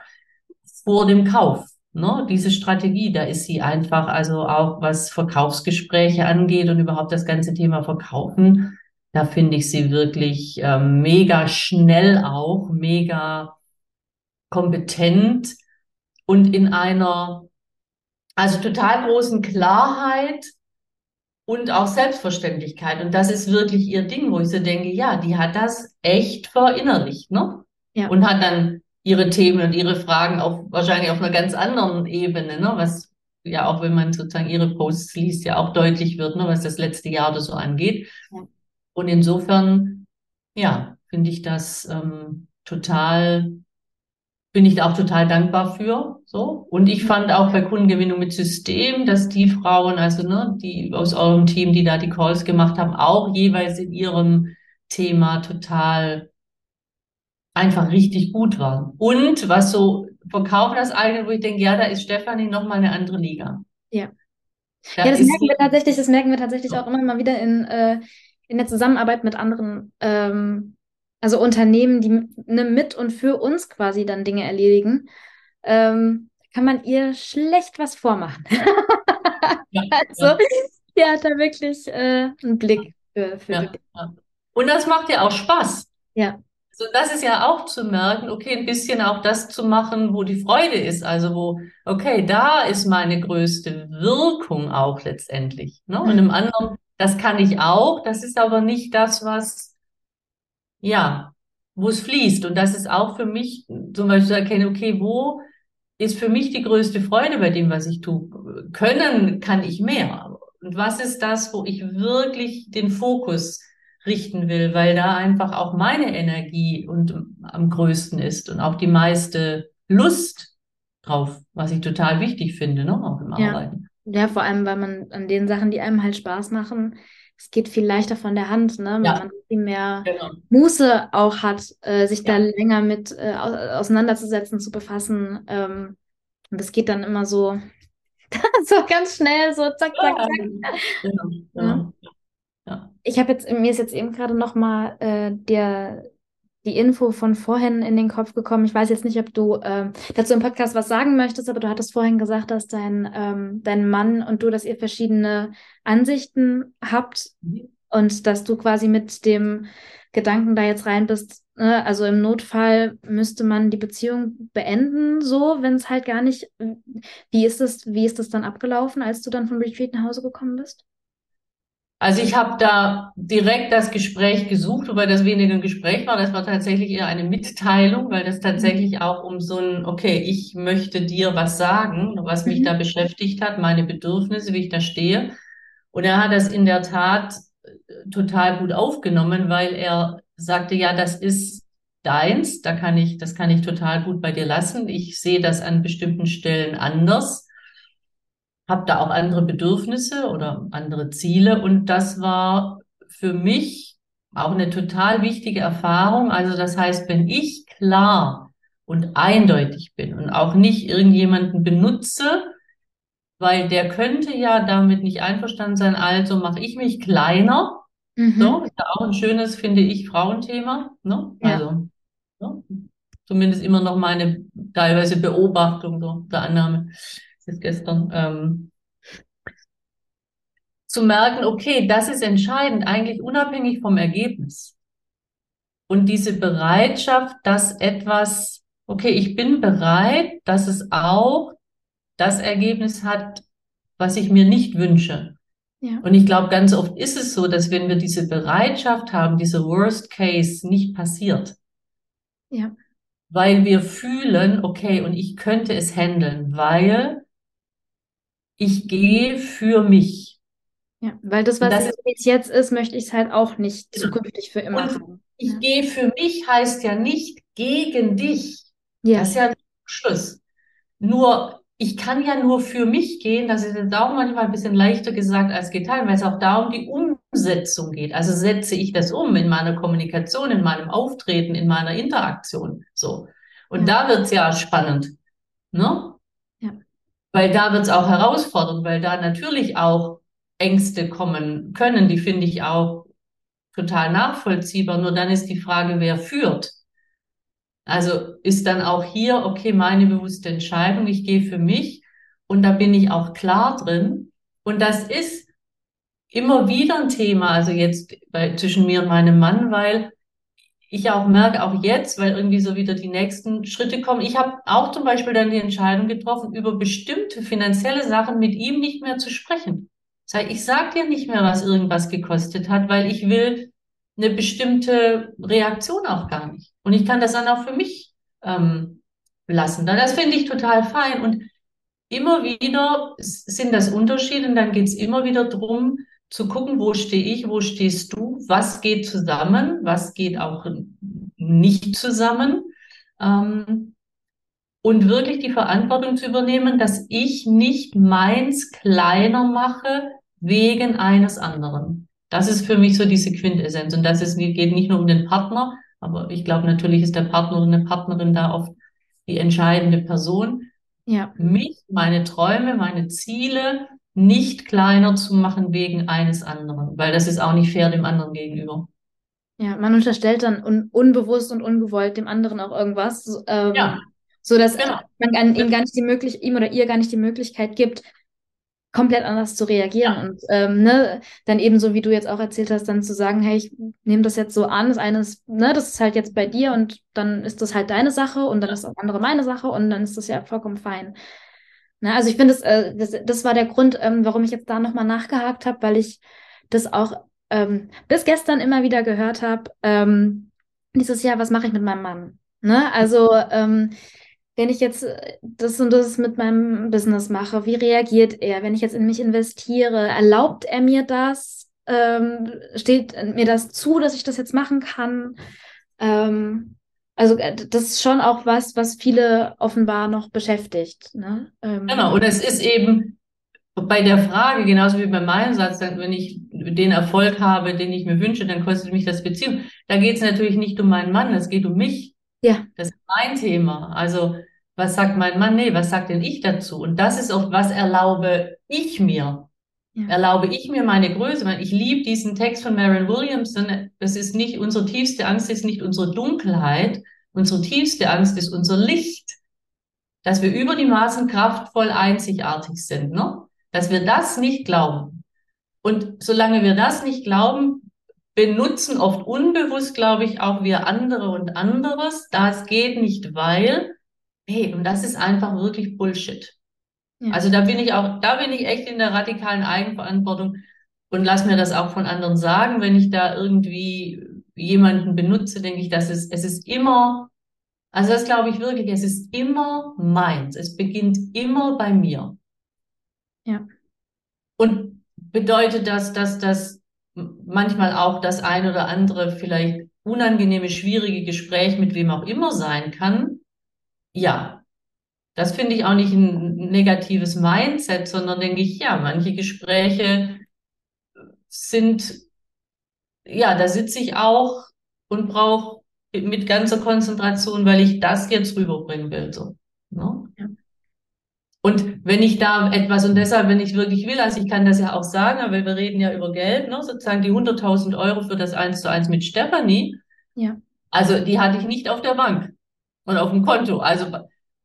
vor dem Kauf, ne, diese Strategie, da ist sie einfach, also auch was Verkaufsgespräche angeht und überhaupt das ganze Thema Verkaufen, da finde ich sie wirklich äh, mega schnell auch, mega kompetent und in einer, also total großen Klarheit und auch Selbstverständlichkeit. Und das ist wirklich ihr Ding, wo ich so denke, ja, die hat das echt verinnerlicht, ne? Ja. Und hat dann ihre Themen und ihre Fragen auch wahrscheinlich auf einer ganz anderen Ebene, ne? Was ja auch, wenn man sozusagen ihre Posts liest, ja auch deutlich wird, ne? Was das letzte Jahr oder so angeht. Ja. Und insofern, ja, finde ich das ähm, total, bin ich da auch total dankbar für. So. Und ich fand auch bei Kundengewinnung mit System, dass die Frauen, also ne, die aus eurem Team, die da die Calls gemacht haben, auch jeweils in ihrem Thema total einfach richtig gut waren. Und was so Verkaufen das eigene, wo ich denke, ja, da ist Stefanie nochmal eine andere Liga.
Ja. Da ja, das merken wir tatsächlich, das merken wir tatsächlich auch immer mal wieder in, äh, in der Zusammenarbeit mit anderen, ähm, also Unternehmen, die ne, mit und für uns quasi dann Dinge erledigen, ähm, kann man ihr schlecht was vormachen. ja, also, ja. die hat da wirklich äh, einen Blick für, für
ja, ja. Und das macht ja auch Spaß.
Ja.
So, das ist ja auch zu merken, okay, ein bisschen auch das zu machen, wo die Freude ist. Also wo, okay, da ist meine größte Wirkung auch letztendlich. Ne? Und im mhm. anderen das kann ich auch, das ist aber nicht das, was, ja, wo es fließt. Und das ist auch für mich zum Beispiel zu erkennen, okay, wo ist für mich die größte Freude bei dem, was ich tue? Können kann ich mehr. Und was ist das, wo ich wirklich den Fokus richten will, weil da einfach auch meine Energie und am größten ist und auch die meiste Lust drauf, was ich total wichtig finde, ne, auch im ja. Arbeiten.
Ja, vor allem, weil man an den Sachen, die einem halt Spaß machen, es geht viel leichter von der Hand, ne? Wenn ja. man viel mehr genau. Muße auch hat, äh, sich ja. da länger mit äh, auseinanderzusetzen, zu befassen. Ähm, und das geht dann immer so, so ganz schnell, so zack, zack, zack. Genau. Genau. Ja. Ich habe jetzt, mir ist jetzt eben gerade noch mal äh, der die Info von vorhin in den Kopf gekommen. Ich weiß jetzt nicht, ob du äh, dazu im Podcast was sagen möchtest, aber du hattest vorhin gesagt, dass dein, ähm, dein Mann und du, dass ihr verschiedene Ansichten habt mhm. und dass du quasi mit dem Gedanken da jetzt rein bist. Ne? Also im Notfall müsste man die Beziehung beenden, so, wenn es halt gar nicht. Wie ist es, wie ist das dann abgelaufen, als du dann vom Retreat nach Hause gekommen bist?
Also ich habe da direkt das Gespräch gesucht, wobei das weniger ein Gespräch war, das war tatsächlich eher eine Mitteilung, weil das tatsächlich auch um so ein, okay, ich möchte dir was sagen, was mich mhm. da beschäftigt hat, meine Bedürfnisse, wie ich da stehe. Und er hat das in der Tat äh, total gut aufgenommen, weil er sagte, ja, das ist deins, da kann ich, das kann ich total gut bei dir lassen. Ich sehe das an bestimmten Stellen anders, habe da auch andere Bedürfnisse oder andere Ziele und das war für mich auch eine total wichtige Erfahrung. Also das heißt, wenn ich klar und eindeutig bin und auch nicht irgendjemanden benutze, weil der könnte ja damit nicht einverstanden sein, also mache ich mich kleiner. Mhm. So, ist ja auch ein schönes, finde ich, Frauenthema. Ne? Ja. Also, ne? zumindest immer noch meine teilweise Beobachtung so, der Annahme. Ist gestern. Ähm, zu merken, okay, das ist entscheidend, eigentlich unabhängig vom Ergebnis. Und diese Bereitschaft, dass etwas, okay, ich bin bereit, dass es auch das Ergebnis hat, was ich mir nicht wünsche. Ja. Und ich glaube, ganz oft ist es so, dass wenn wir diese Bereitschaft haben, diese Worst Case nicht passiert. Ja. Weil wir fühlen, okay, und ich könnte es handeln, weil ich gehe für mich.
Ja, weil das, was das, es jetzt ist, möchte ich es halt auch nicht genau. zukünftig für immer haben.
Ich ja. gehe für mich heißt ja nicht gegen dich. Ja. Das ist ja ein Schluss. Nur, ich kann ja nur für mich gehen, das ist jetzt auch manchmal ein bisschen leichter gesagt als getan, weil es auch darum die Umsetzung geht. Also setze ich das um in meiner Kommunikation, in meinem Auftreten, in meiner Interaktion. So. Und ja. da wird's ja spannend. Ne? Weil da wird's auch herausfordernd, weil da natürlich auch Ängste kommen können, die finde ich auch total nachvollziehbar. Nur dann ist die Frage, wer führt. Also ist dann auch hier, okay, meine bewusste Entscheidung, ich gehe für mich und da bin ich auch klar drin. Und das ist immer wieder ein Thema, also jetzt bei, zwischen mir und meinem Mann, weil ich auch merke, auch jetzt, weil irgendwie so wieder die nächsten Schritte kommen. Ich habe auch zum Beispiel dann die Entscheidung getroffen, über bestimmte finanzielle Sachen mit ihm nicht mehr zu sprechen. Ich sage dir nicht mehr, was irgendwas gekostet hat, weil ich will eine bestimmte Reaktion auch gar nicht. Und ich kann das dann auch für mich ähm, lassen. Das finde ich total fein. Und immer wieder sind das Unterschiede und dann geht es immer wieder drum zu gucken, wo stehe ich, wo stehst du, was geht zusammen, was geht auch nicht zusammen. Ähm, und wirklich die Verantwortung zu übernehmen, dass ich nicht meins kleiner mache, wegen eines anderen. Das ist für mich so diese Quintessenz. Und das ist, geht nicht nur um den Partner, aber ich glaube, natürlich ist der Partner oder eine Partnerin da oft die entscheidende Person. Ja. Mich, meine Träume, meine Ziele nicht kleiner zu machen wegen eines anderen, weil das ist auch nicht fair dem anderen gegenüber.
Ja, man unterstellt dann un unbewusst und ungewollt dem anderen auch irgendwas, ähm, ja. so dass genau. man ihm genau. gar nicht die Möglichkeit, ihm oder ihr gar nicht die Möglichkeit gibt, komplett anders zu reagieren ja. und ähm, ne, dann eben so wie du jetzt auch erzählt hast, dann zu sagen, hey, ich nehme das jetzt so an, das eine ist, ne, das ist halt jetzt bei dir und dann ist das halt deine Sache und dann ist das andere meine Sache und dann ist das ja vollkommen fein. Ne, also ich finde, das, äh, das, das war der Grund, ähm, warum ich jetzt da nochmal nachgehakt habe, weil ich das auch ähm, bis gestern immer wieder gehört habe, ähm, dieses Jahr, was mache ich mit meinem Mann? Ne? Also ähm, wenn ich jetzt äh, das und das mit meinem Business mache, wie reagiert er? Wenn ich jetzt in mich investiere, erlaubt er mir das? Ähm, steht mir das zu, dass ich das jetzt machen kann? Ähm, also äh, das ist schon auch was, was viele offenbar noch beschäftigt. Ne?
Ähm, genau, und es ist eben bei der Frage, genauso wie bei meinem Satz, wenn ich den Erfolg habe, den ich mir wünsche, dann kostet mich das Beziehung. Da geht es natürlich nicht um meinen Mann, es geht um mich. Ja. Das ist mein Thema. Also was sagt mein Mann? Nee, was sagt denn ich dazu? Und das ist oft, was erlaube ich mir? Erlaube ich mir meine Größe? Ich liebe diesen Text von Marion Williamson. Das ist nicht, unsere tiefste Angst ist nicht unsere Dunkelheit. Unsere tiefste Angst ist unser Licht. Dass wir über die Maßen kraftvoll einzigartig sind, ne? Dass wir das nicht glauben. Und solange wir das nicht glauben, benutzen oft unbewusst, glaube ich, auch wir andere und anderes. Das geht nicht, weil Hey, und das ist einfach wirklich Bullshit. Ja. Also da bin ich auch, da bin ich echt in der radikalen Eigenverantwortung und lass mir das auch von anderen sagen, wenn ich da irgendwie jemanden benutze, denke ich, dass es, es ist immer, also das glaube ich wirklich, es ist immer meins. Es beginnt immer bei mir. Ja. Und bedeutet das, dass das manchmal auch das ein oder andere vielleicht unangenehme, schwierige Gespräch mit wem auch immer sein kann. Ja, das finde ich auch nicht ein negatives Mindset, sondern denke ich, ja, manche Gespräche sind, ja, da sitze ich auch und brauche mit ganzer Konzentration, weil ich das jetzt rüberbringen will. So, ne? Ja. Und wenn ich da etwas, und deshalb, wenn ich wirklich will, also ich kann das ja auch sagen, aber wir reden ja über Geld, ne, sozusagen die 100.000 Euro für das 1 zu 1 mit Stefanie,
ja.
also die hatte ich nicht auf der Bank und auf dem Konto. Also,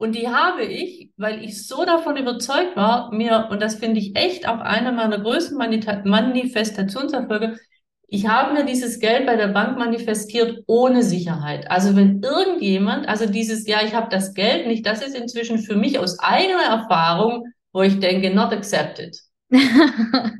und die habe ich, weil ich so davon überzeugt war, mir, und das finde ich echt auch einer meiner größten Manifestationserfolge, ich habe mir dieses Geld bei der Bank manifestiert ohne Sicherheit. Also wenn irgendjemand, also dieses, ja, ich habe das Geld nicht, das ist inzwischen für mich aus eigener Erfahrung, wo ich denke, not accepted. Ich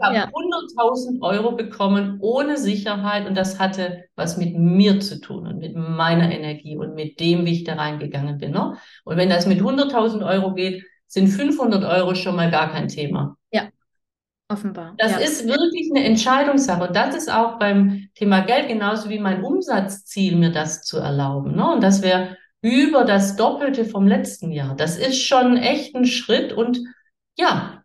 habe ja. 100.000 Euro bekommen ohne Sicherheit und das hatte was mit mir zu tun und mit meiner Energie und mit dem, wie ich da reingegangen bin. Ne? Und wenn das mit 100.000 Euro geht, sind 500 Euro schon mal gar kein Thema.
Ja, Offenbar.
Das
ja.
ist wirklich eine Entscheidungssache. Und das ist auch beim Thema Geld genauso wie mein Umsatzziel, mir das zu erlauben. Ne? Und das wäre über das Doppelte vom letzten Jahr. Das ist schon echt ein Schritt. Und ja,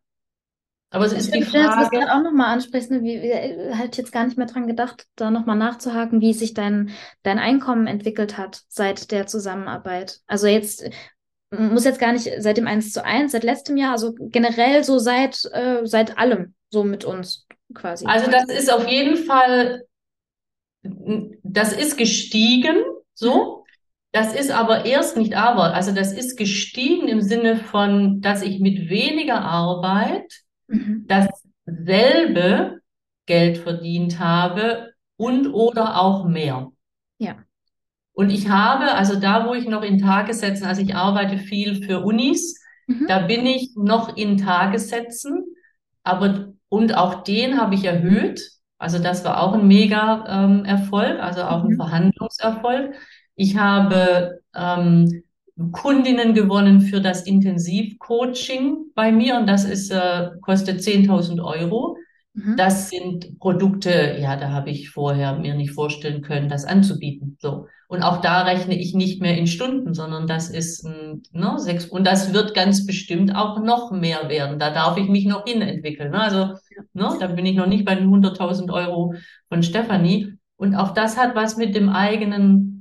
aber es ist die Frage.
Du das gerade auch nochmal ansprichst, ne? wie, wie hätte ich jetzt gar nicht mehr dran gedacht, da nochmal nachzuhaken, wie sich dein, dein Einkommen entwickelt hat seit der Zusammenarbeit. Also jetzt muss jetzt gar nicht seit dem 1 zu 1, seit letztem Jahr, also generell so seit, äh, seit allem, so mit uns quasi.
Also das ist auf jeden Fall, das ist gestiegen, so. Mhm. Das ist aber erst nicht aber, also das ist gestiegen im Sinne von, dass ich mit weniger Arbeit mhm. dasselbe Geld verdient habe und oder auch mehr.
Ja.
Und ich habe, also da, wo ich noch in Tagessätzen, also ich arbeite viel für Unis, mhm. da bin ich noch in Tagessätzen, aber und auch den habe ich erhöht. Also das war auch ein mega ähm, Erfolg, also auch ein mhm. Verhandlungserfolg. Ich habe ähm, Kundinnen gewonnen für das Intensivcoaching bei mir und das ist äh, kostet 10.000 Euro. Mhm. Das sind Produkte, ja, da habe ich vorher mir nicht vorstellen können, das anzubieten. So. Und auch da rechne ich nicht mehr in Stunden, sondern das ist ein, ne, sechs, und das wird ganz bestimmt auch noch mehr werden. Da darf ich mich noch hinentwickeln. Ne? Also, ne, da bin ich noch nicht bei den 100.000 Euro von Stefanie. Und auch das hat was mit dem eigenen,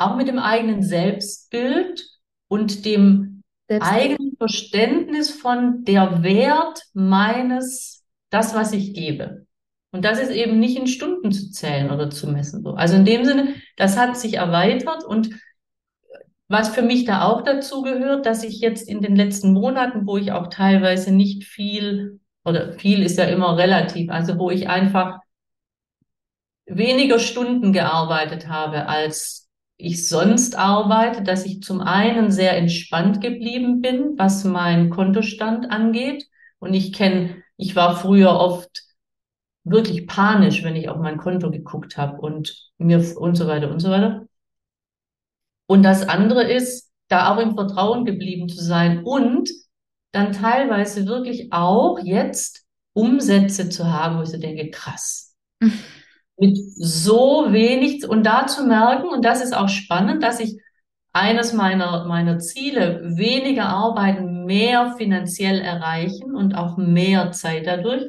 auch mit dem eigenen Selbstbild und dem Selbstbild. eigenen Verständnis von der Wert meines das, was ich gebe. Und das ist eben nicht in Stunden zu zählen oder zu messen. Also in dem Sinne, das hat sich erweitert und was für mich da auch dazu gehört, dass ich jetzt in den letzten Monaten, wo ich auch teilweise nicht viel oder viel ist ja immer relativ, also wo ich einfach weniger Stunden gearbeitet habe, als ich sonst arbeite, dass ich zum einen sehr entspannt geblieben bin, was mein Kontostand angeht. Und ich kenne ich war früher oft wirklich panisch, wenn ich auf mein Konto geguckt habe und mir und so weiter und so weiter. Und das andere ist, da auch im Vertrauen geblieben zu sein und dann teilweise wirklich auch jetzt Umsätze zu haben, wo ich so denke, krass. Mit so wenig und da zu merken, und das ist auch spannend, dass ich eines meiner, meiner Ziele, weniger arbeiten, mehr finanziell erreichen und auch mehr Zeit dadurch,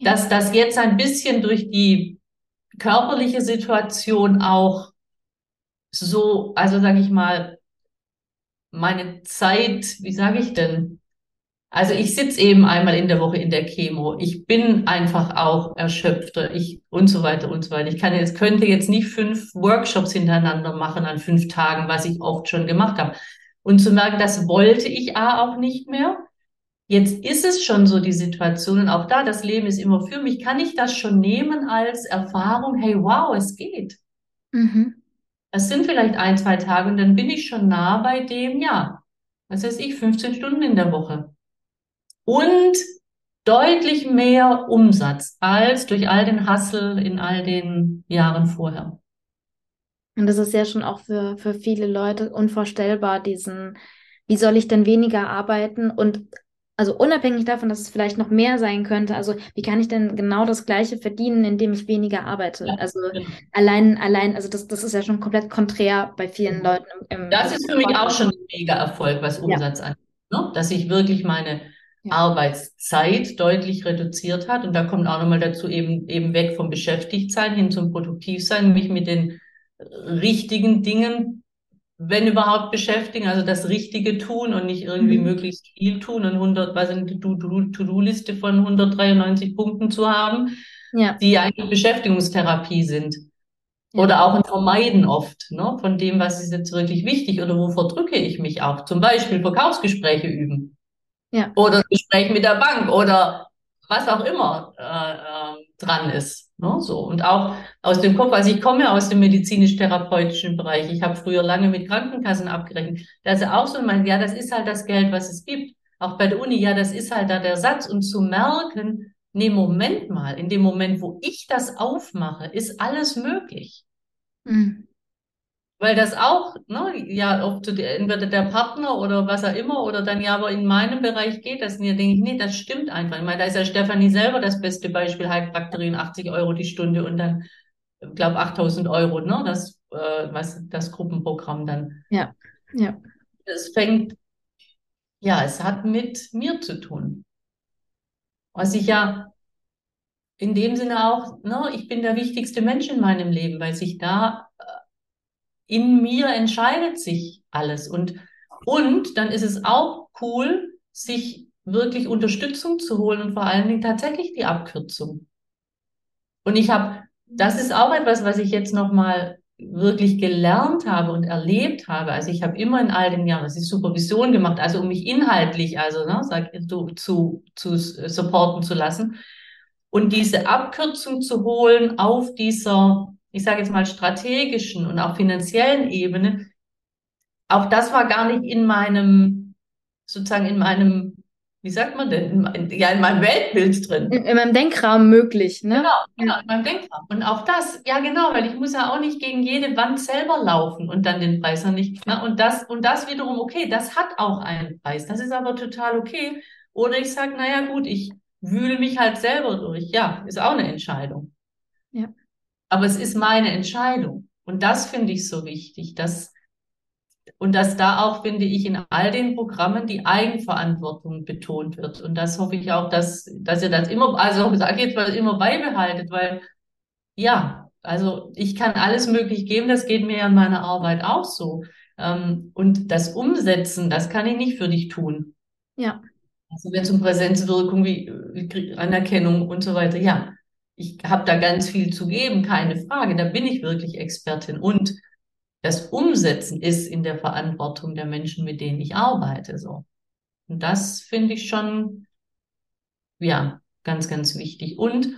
dass das jetzt ein bisschen durch die körperliche Situation auch so, also sage ich mal, meine Zeit, wie sage ich denn, also ich sitze eben einmal in der Woche in der Chemo. Ich bin einfach auch erschöpfter. Ich und so weiter und so weiter. Ich kann jetzt, könnte jetzt nicht fünf Workshops hintereinander machen an fünf Tagen, was ich oft schon gemacht habe. Und zu merken, das wollte ich A auch nicht mehr. Jetzt ist es schon so die Situation und auch da, das Leben ist immer für mich. Kann ich das schon nehmen als Erfahrung? Hey, wow, es geht. Mhm. Das sind vielleicht ein, zwei Tage und dann bin ich schon nah bei dem, ja, was weiß ich, 15 Stunden in der Woche und deutlich mehr Umsatz als durch all den Hassel in all den Jahren vorher.
Und das ist ja schon auch für, für viele Leute unvorstellbar, diesen, wie soll ich denn weniger arbeiten und Also unabhängig davon, dass es vielleicht noch mehr sein könnte. Also wie kann ich denn genau das Gleiche verdienen, indem ich weniger arbeite? Ja, also genau. allein, allein, also das, das ist ja schon komplett konträr bei vielen mhm. Leuten.
Im, das ist für mich auch schon ein mega Erfolg, was Umsatz ja. angeht. Ne? Dass ich wirklich meine ja. Arbeitszeit deutlich reduziert hat. Und da kommt auch nochmal dazu eben, eben weg vom Beschäftigtsein hin zum Produktivsein, mich mit den richtigen Dingen wenn überhaupt beschäftigen, also das Richtige tun und nicht irgendwie mhm. möglichst viel tun und 100, was eine To-Do-Liste von 193 Punkten zu haben, ja. die eigentlich Beschäftigungstherapie sind. Oder auch ein Vermeiden oft ne, von dem, was ist jetzt wirklich wichtig oder wo verdrücke ich mich auch. Zum Beispiel Verkaufsgespräche üben. Ja. Oder Gespräch mit der Bank oder was auch immer äh, äh, dran ist. Ne? So. Und auch aus dem Kopf, also ich komme aus dem medizinisch-therapeutischen Bereich. Ich habe früher lange mit Krankenkassen abgerechnet. Da ist auch so, mein, ja, das ist halt das Geld, was es gibt. Auch bei der Uni, ja, das ist halt da der Satz. Und zu merken, nee, Moment mal, in dem Moment, wo ich das aufmache, ist alles möglich. Mhm. Weil das auch, ne, ja, ob du entweder der Partner oder was auch immer, oder dann ja, aber in meinem Bereich geht das nicht. Da denke ich, nee, das stimmt einfach. Ich meine, da ist ja Stefanie selber das beste Beispiel, Heilpraktikerin, 80 Euro die Stunde und dann, ich glaube, 8000 Euro, ne, das, äh, was, das Gruppenprogramm dann.
Ja, ja.
Es fängt, ja, es hat mit mir zu tun. Was ich ja in dem Sinne auch, ne, ich bin der wichtigste Mensch in meinem Leben, weil sich da in mir entscheidet sich alles. Und, und dann ist es auch cool, sich wirklich Unterstützung zu holen und vor allen Dingen tatsächlich die Abkürzung. Und ich habe, das ist auch etwas, was ich jetzt nochmal wirklich gelernt habe und erlebt habe. Also ich habe immer in all den Jahren, das ist Supervision gemacht, also um mich inhaltlich, also ne, sag, zu, zu, zu supporten zu lassen. Und diese Abkürzung zu holen auf dieser ich sage jetzt mal, strategischen und auch finanziellen Ebene, auch das war gar nicht in meinem, sozusagen in meinem, wie sagt man denn, in, ja, in meinem Weltbild drin.
In, in, meinem Denkraum möglich, ne?
Genau, genau, in meinem Denkraum. Und auch das, ja genau, weil ich muss ja auch nicht gegen jede Wand selber laufen und dann den Preis noch nicht. Ne? Und das, und das wiederum, okay, das hat auch einen Preis. Das ist aber total okay. Oder ich sage, naja gut, ich wühle mich halt selber durch. Ja, ist auch eine Entscheidung. Aber es ist meine Entscheidung. Und das finde ich so wichtig, dass, und dass da auch, finde ich, in all den Programmen die Eigenverantwortung betont wird. Und das hoffe ich auch, dass, dass ihr das immer, also sage jetzt mal, immer beibehaltet, weil, ja, also ich kann alles möglich geben, das geht mir ja in meiner Arbeit auch so. Ähm, und das Umsetzen, das kann ich nicht für dich tun.
Ja.
Also wenn es um Präsenzwirkung wie Anerkennung und so weiter, ja, ich habe da ganz viel zu geben, keine Frage. Da bin ich wirklich Expertin. Und das Umsetzen ist in der Verantwortung der Menschen, mit denen ich arbeite. So. Und das finde ich schon, ja, ganz, ganz wichtig. Und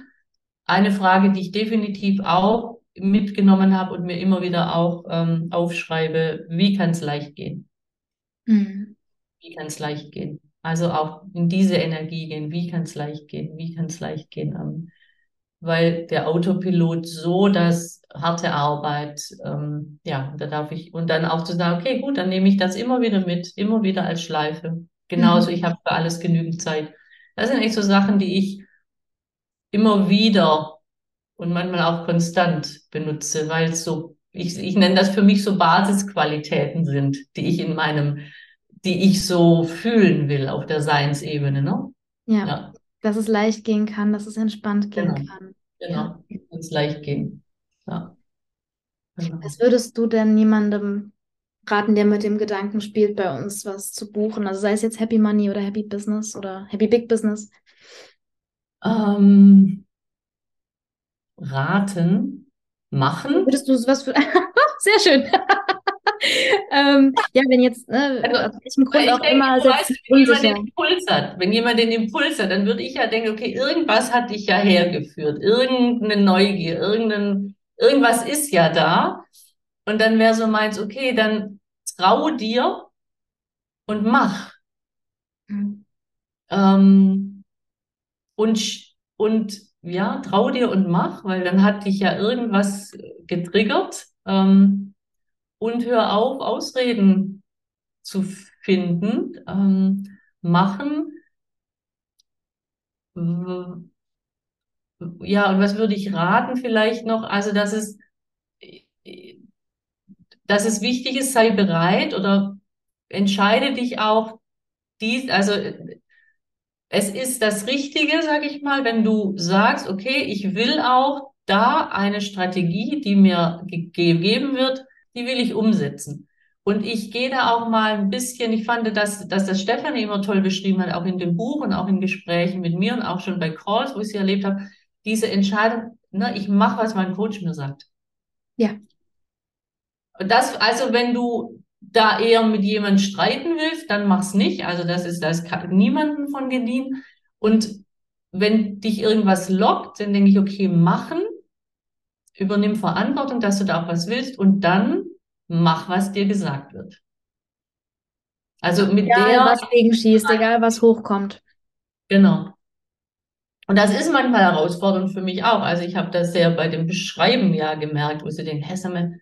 eine Frage, die ich definitiv auch mitgenommen habe und mir immer wieder auch ähm, aufschreibe, wie kann es leicht gehen? Mhm. Wie kann es leicht gehen? Also auch in diese Energie gehen, wie kann es leicht gehen? Wie kann es leicht gehen? Ähm, weil der Autopilot so das harte Arbeit, ähm, ja, da darf ich, und dann auch zu sagen, okay, gut, dann nehme ich das immer wieder mit, immer wieder als Schleife. Genauso, mhm. ich habe für alles genügend Zeit. Das sind echt so Sachen, die ich immer wieder und manchmal auch konstant benutze, weil es so, ich, ich nenne das für mich so Basisqualitäten sind, die ich in meinem, die ich so fühlen will auf der Seinsebene, ne?
Ja. ja dass es leicht gehen kann, dass es entspannt gehen
genau.
kann.
Genau, ja. es leicht gehen. Ja.
Genau. Was würdest du denn jemandem raten, der mit dem Gedanken spielt, bei uns was zu buchen? Also sei es jetzt Happy Money oder Happy Business oder Happy Big Business?
Ähm, raten, machen.
Würdest du was für. Sehr schön. ähm, ja, wenn jetzt, ne, also, aus welchem Grund auch denke, immer,
weißt, wenn jemand den Impuls hat, wenn jemand den Impuls hat, dann würde ich ja denken, okay, irgendwas hat dich ja hergeführt, irgendeine Neugier, irgendein, irgendwas ist ja da. Und dann wäre so meins, okay, dann trau dir und mach. Mhm. Ähm, und, und ja, trau dir und mach, weil dann hat dich ja irgendwas getriggert. Ähm, und hör auf, Ausreden zu finden. Ähm, machen ja, und was würde ich raten vielleicht noch? Also, dass es, dass es wichtig ist, sei bereit oder entscheide dich auch, dies, also es ist das Richtige, sage ich mal, wenn du sagst, okay, ich will auch da eine Strategie, die mir gegeben wird, die will ich umsetzen. Und ich gehe da auch mal ein bisschen, ich fand, dass, dass das Stefanie immer toll beschrieben hat, auch in dem Buch und auch in Gesprächen mit mir und auch schon bei Calls, wo ich sie erlebt habe, diese Entscheidung, ne, ich mache, was mein Coach mir sagt.
Ja.
Das, also wenn du da eher mit jemandem streiten willst, dann mach's nicht. Also das ist, das kann niemanden von gediehen. Und wenn dich irgendwas lockt, dann denke ich, okay, machen, übernimm Verantwortung, dass du da auch was willst und dann mach, was dir gesagt wird. Also mit
egal,
der.
was gegenschießt, egal was hochkommt.
Genau. Und das ist manchmal herausfordernd für mich auch. Also ich habe das sehr bei dem Beschreiben ja gemerkt, wo sie den Hessame,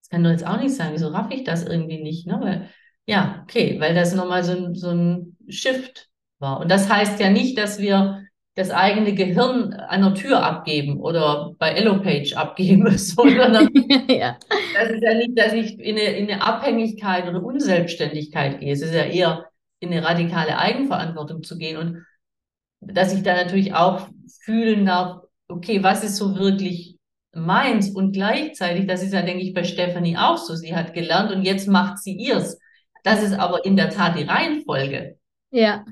das kann doch jetzt auch nicht sein, wieso raff ich das irgendwie nicht? Ne? Weil, ja, okay, weil das nochmal so, so ein Shift war. Und das heißt ja nicht, dass wir das eigene Gehirn an der Tür abgeben oder bei Elopage abgeben, sondern ja. das ist ja nicht, dass ich in eine, in eine Abhängigkeit oder Unselbstständigkeit gehe. Es ist ja eher in eine radikale Eigenverantwortung zu gehen und dass ich da natürlich auch fühlen darf, okay, was ist so wirklich meins und gleichzeitig, das ist ja, denke ich, bei Stephanie auch so, sie hat gelernt und jetzt macht sie ihrs. Das ist aber in der Tat die Reihenfolge.
Ja.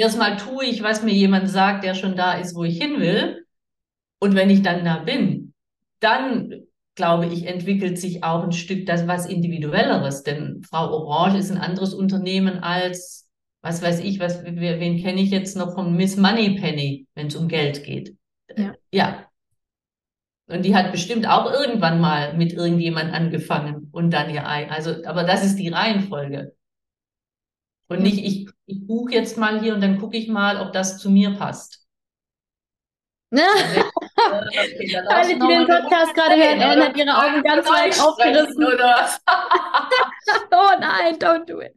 Erstmal tue ich, was mir jemand sagt, der schon da ist, wo ich hin will. Und wenn ich dann da bin, dann glaube ich, entwickelt sich auch ein Stück das was Individuelleres. Denn Frau Orange ist ein anderes Unternehmen als was weiß ich, was, wen kenne ich jetzt noch von Miss Moneypenny, wenn es um Geld geht.
Ja.
ja. Und die hat bestimmt auch irgendwann mal mit irgendjemand angefangen und dann ihr Ei. Also, aber das ist die Reihenfolge. Und nicht, ich, ich buche jetzt mal hier und dann gucke ich mal, ob das zu mir passt.
Ne? Okay, Alle, die den Podcast gerade hören, Ellen hat ihre Augen ganz weit aufgerissen. Oh nein, don't do it.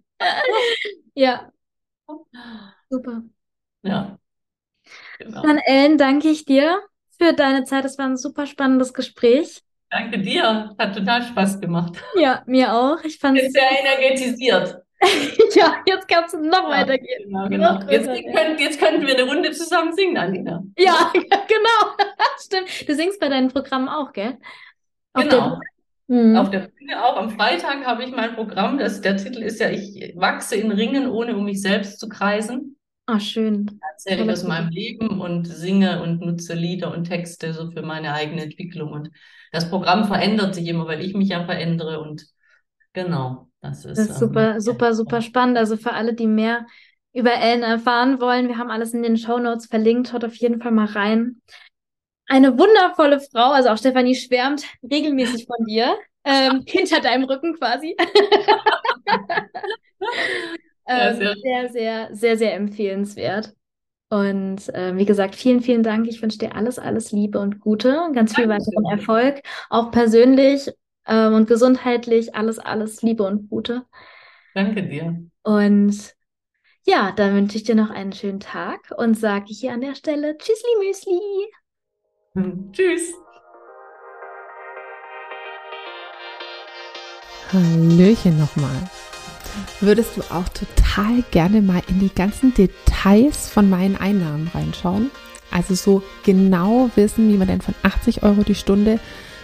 ja. Super.
Ja.
Genau. Dann, Ellen, danke ich dir für deine Zeit. Es war ein super spannendes Gespräch.
Danke dir. Hat total Spaß gemacht.
Ja, mir auch. Ich fand
es sehr energetisiert.
ja, jetzt kann es noch ja, weitergehen.
Genau, genau. Jetzt, können, jetzt könnten wir eine Runde zusammen singen, Alina.
Ja, genau. Stimmt. Du singst bei deinen Programmen auch, gell?
Auf genau. Mhm. Auf der Bühne auch. Am Freitag habe ich mein Programm. Das, der Titel ist ja, ich wachse in Ringen, ohne um mich selbst zu kreisen.
Ah, schön.
Erzähle ich aus meinem Leben und singe und nutze Lieder und Texte so für meine eigene Entwicklung. Und das Programm verändert sich immer, weil ich mich ja verändere. Und genau, das ist.
Das ist super, ähm, super, super spannend. Also für alle, die mehr über Ellen erfahren wollen, wir haben alles in den Show Notes verlinkt. Schaut auf jeden Fall mal rein eine wundervolle Frau, also auch Stefanie schwärmt regelmäßig von dir, ähm, hinter deinem Rücken quasi. ähm, sehr, sehr, sehr, sehr, sehr empfehlenswert. Und äh, wie gesagt, vielen, vielen Dank. Ich wünsche dir alles, alles Liebe und Gute, ganz viel Dankeschön. weiteren Erfolg, auch persönlich äh, und gesundheitlich, alles, alles Liebe und Gute.
Danke dir.
Und ja, dann wünsche ich dir noch einen schönen Tag und sage hier an der Stelle Tschüssli Müsli.
Tschüss.
Hallöchen nochmal. Würdest du auch total gerne mal in die ganzen Details von meinen Einnahmen reinschauen? Also so genau wissen, wie man denn von 80 Euro die Stunde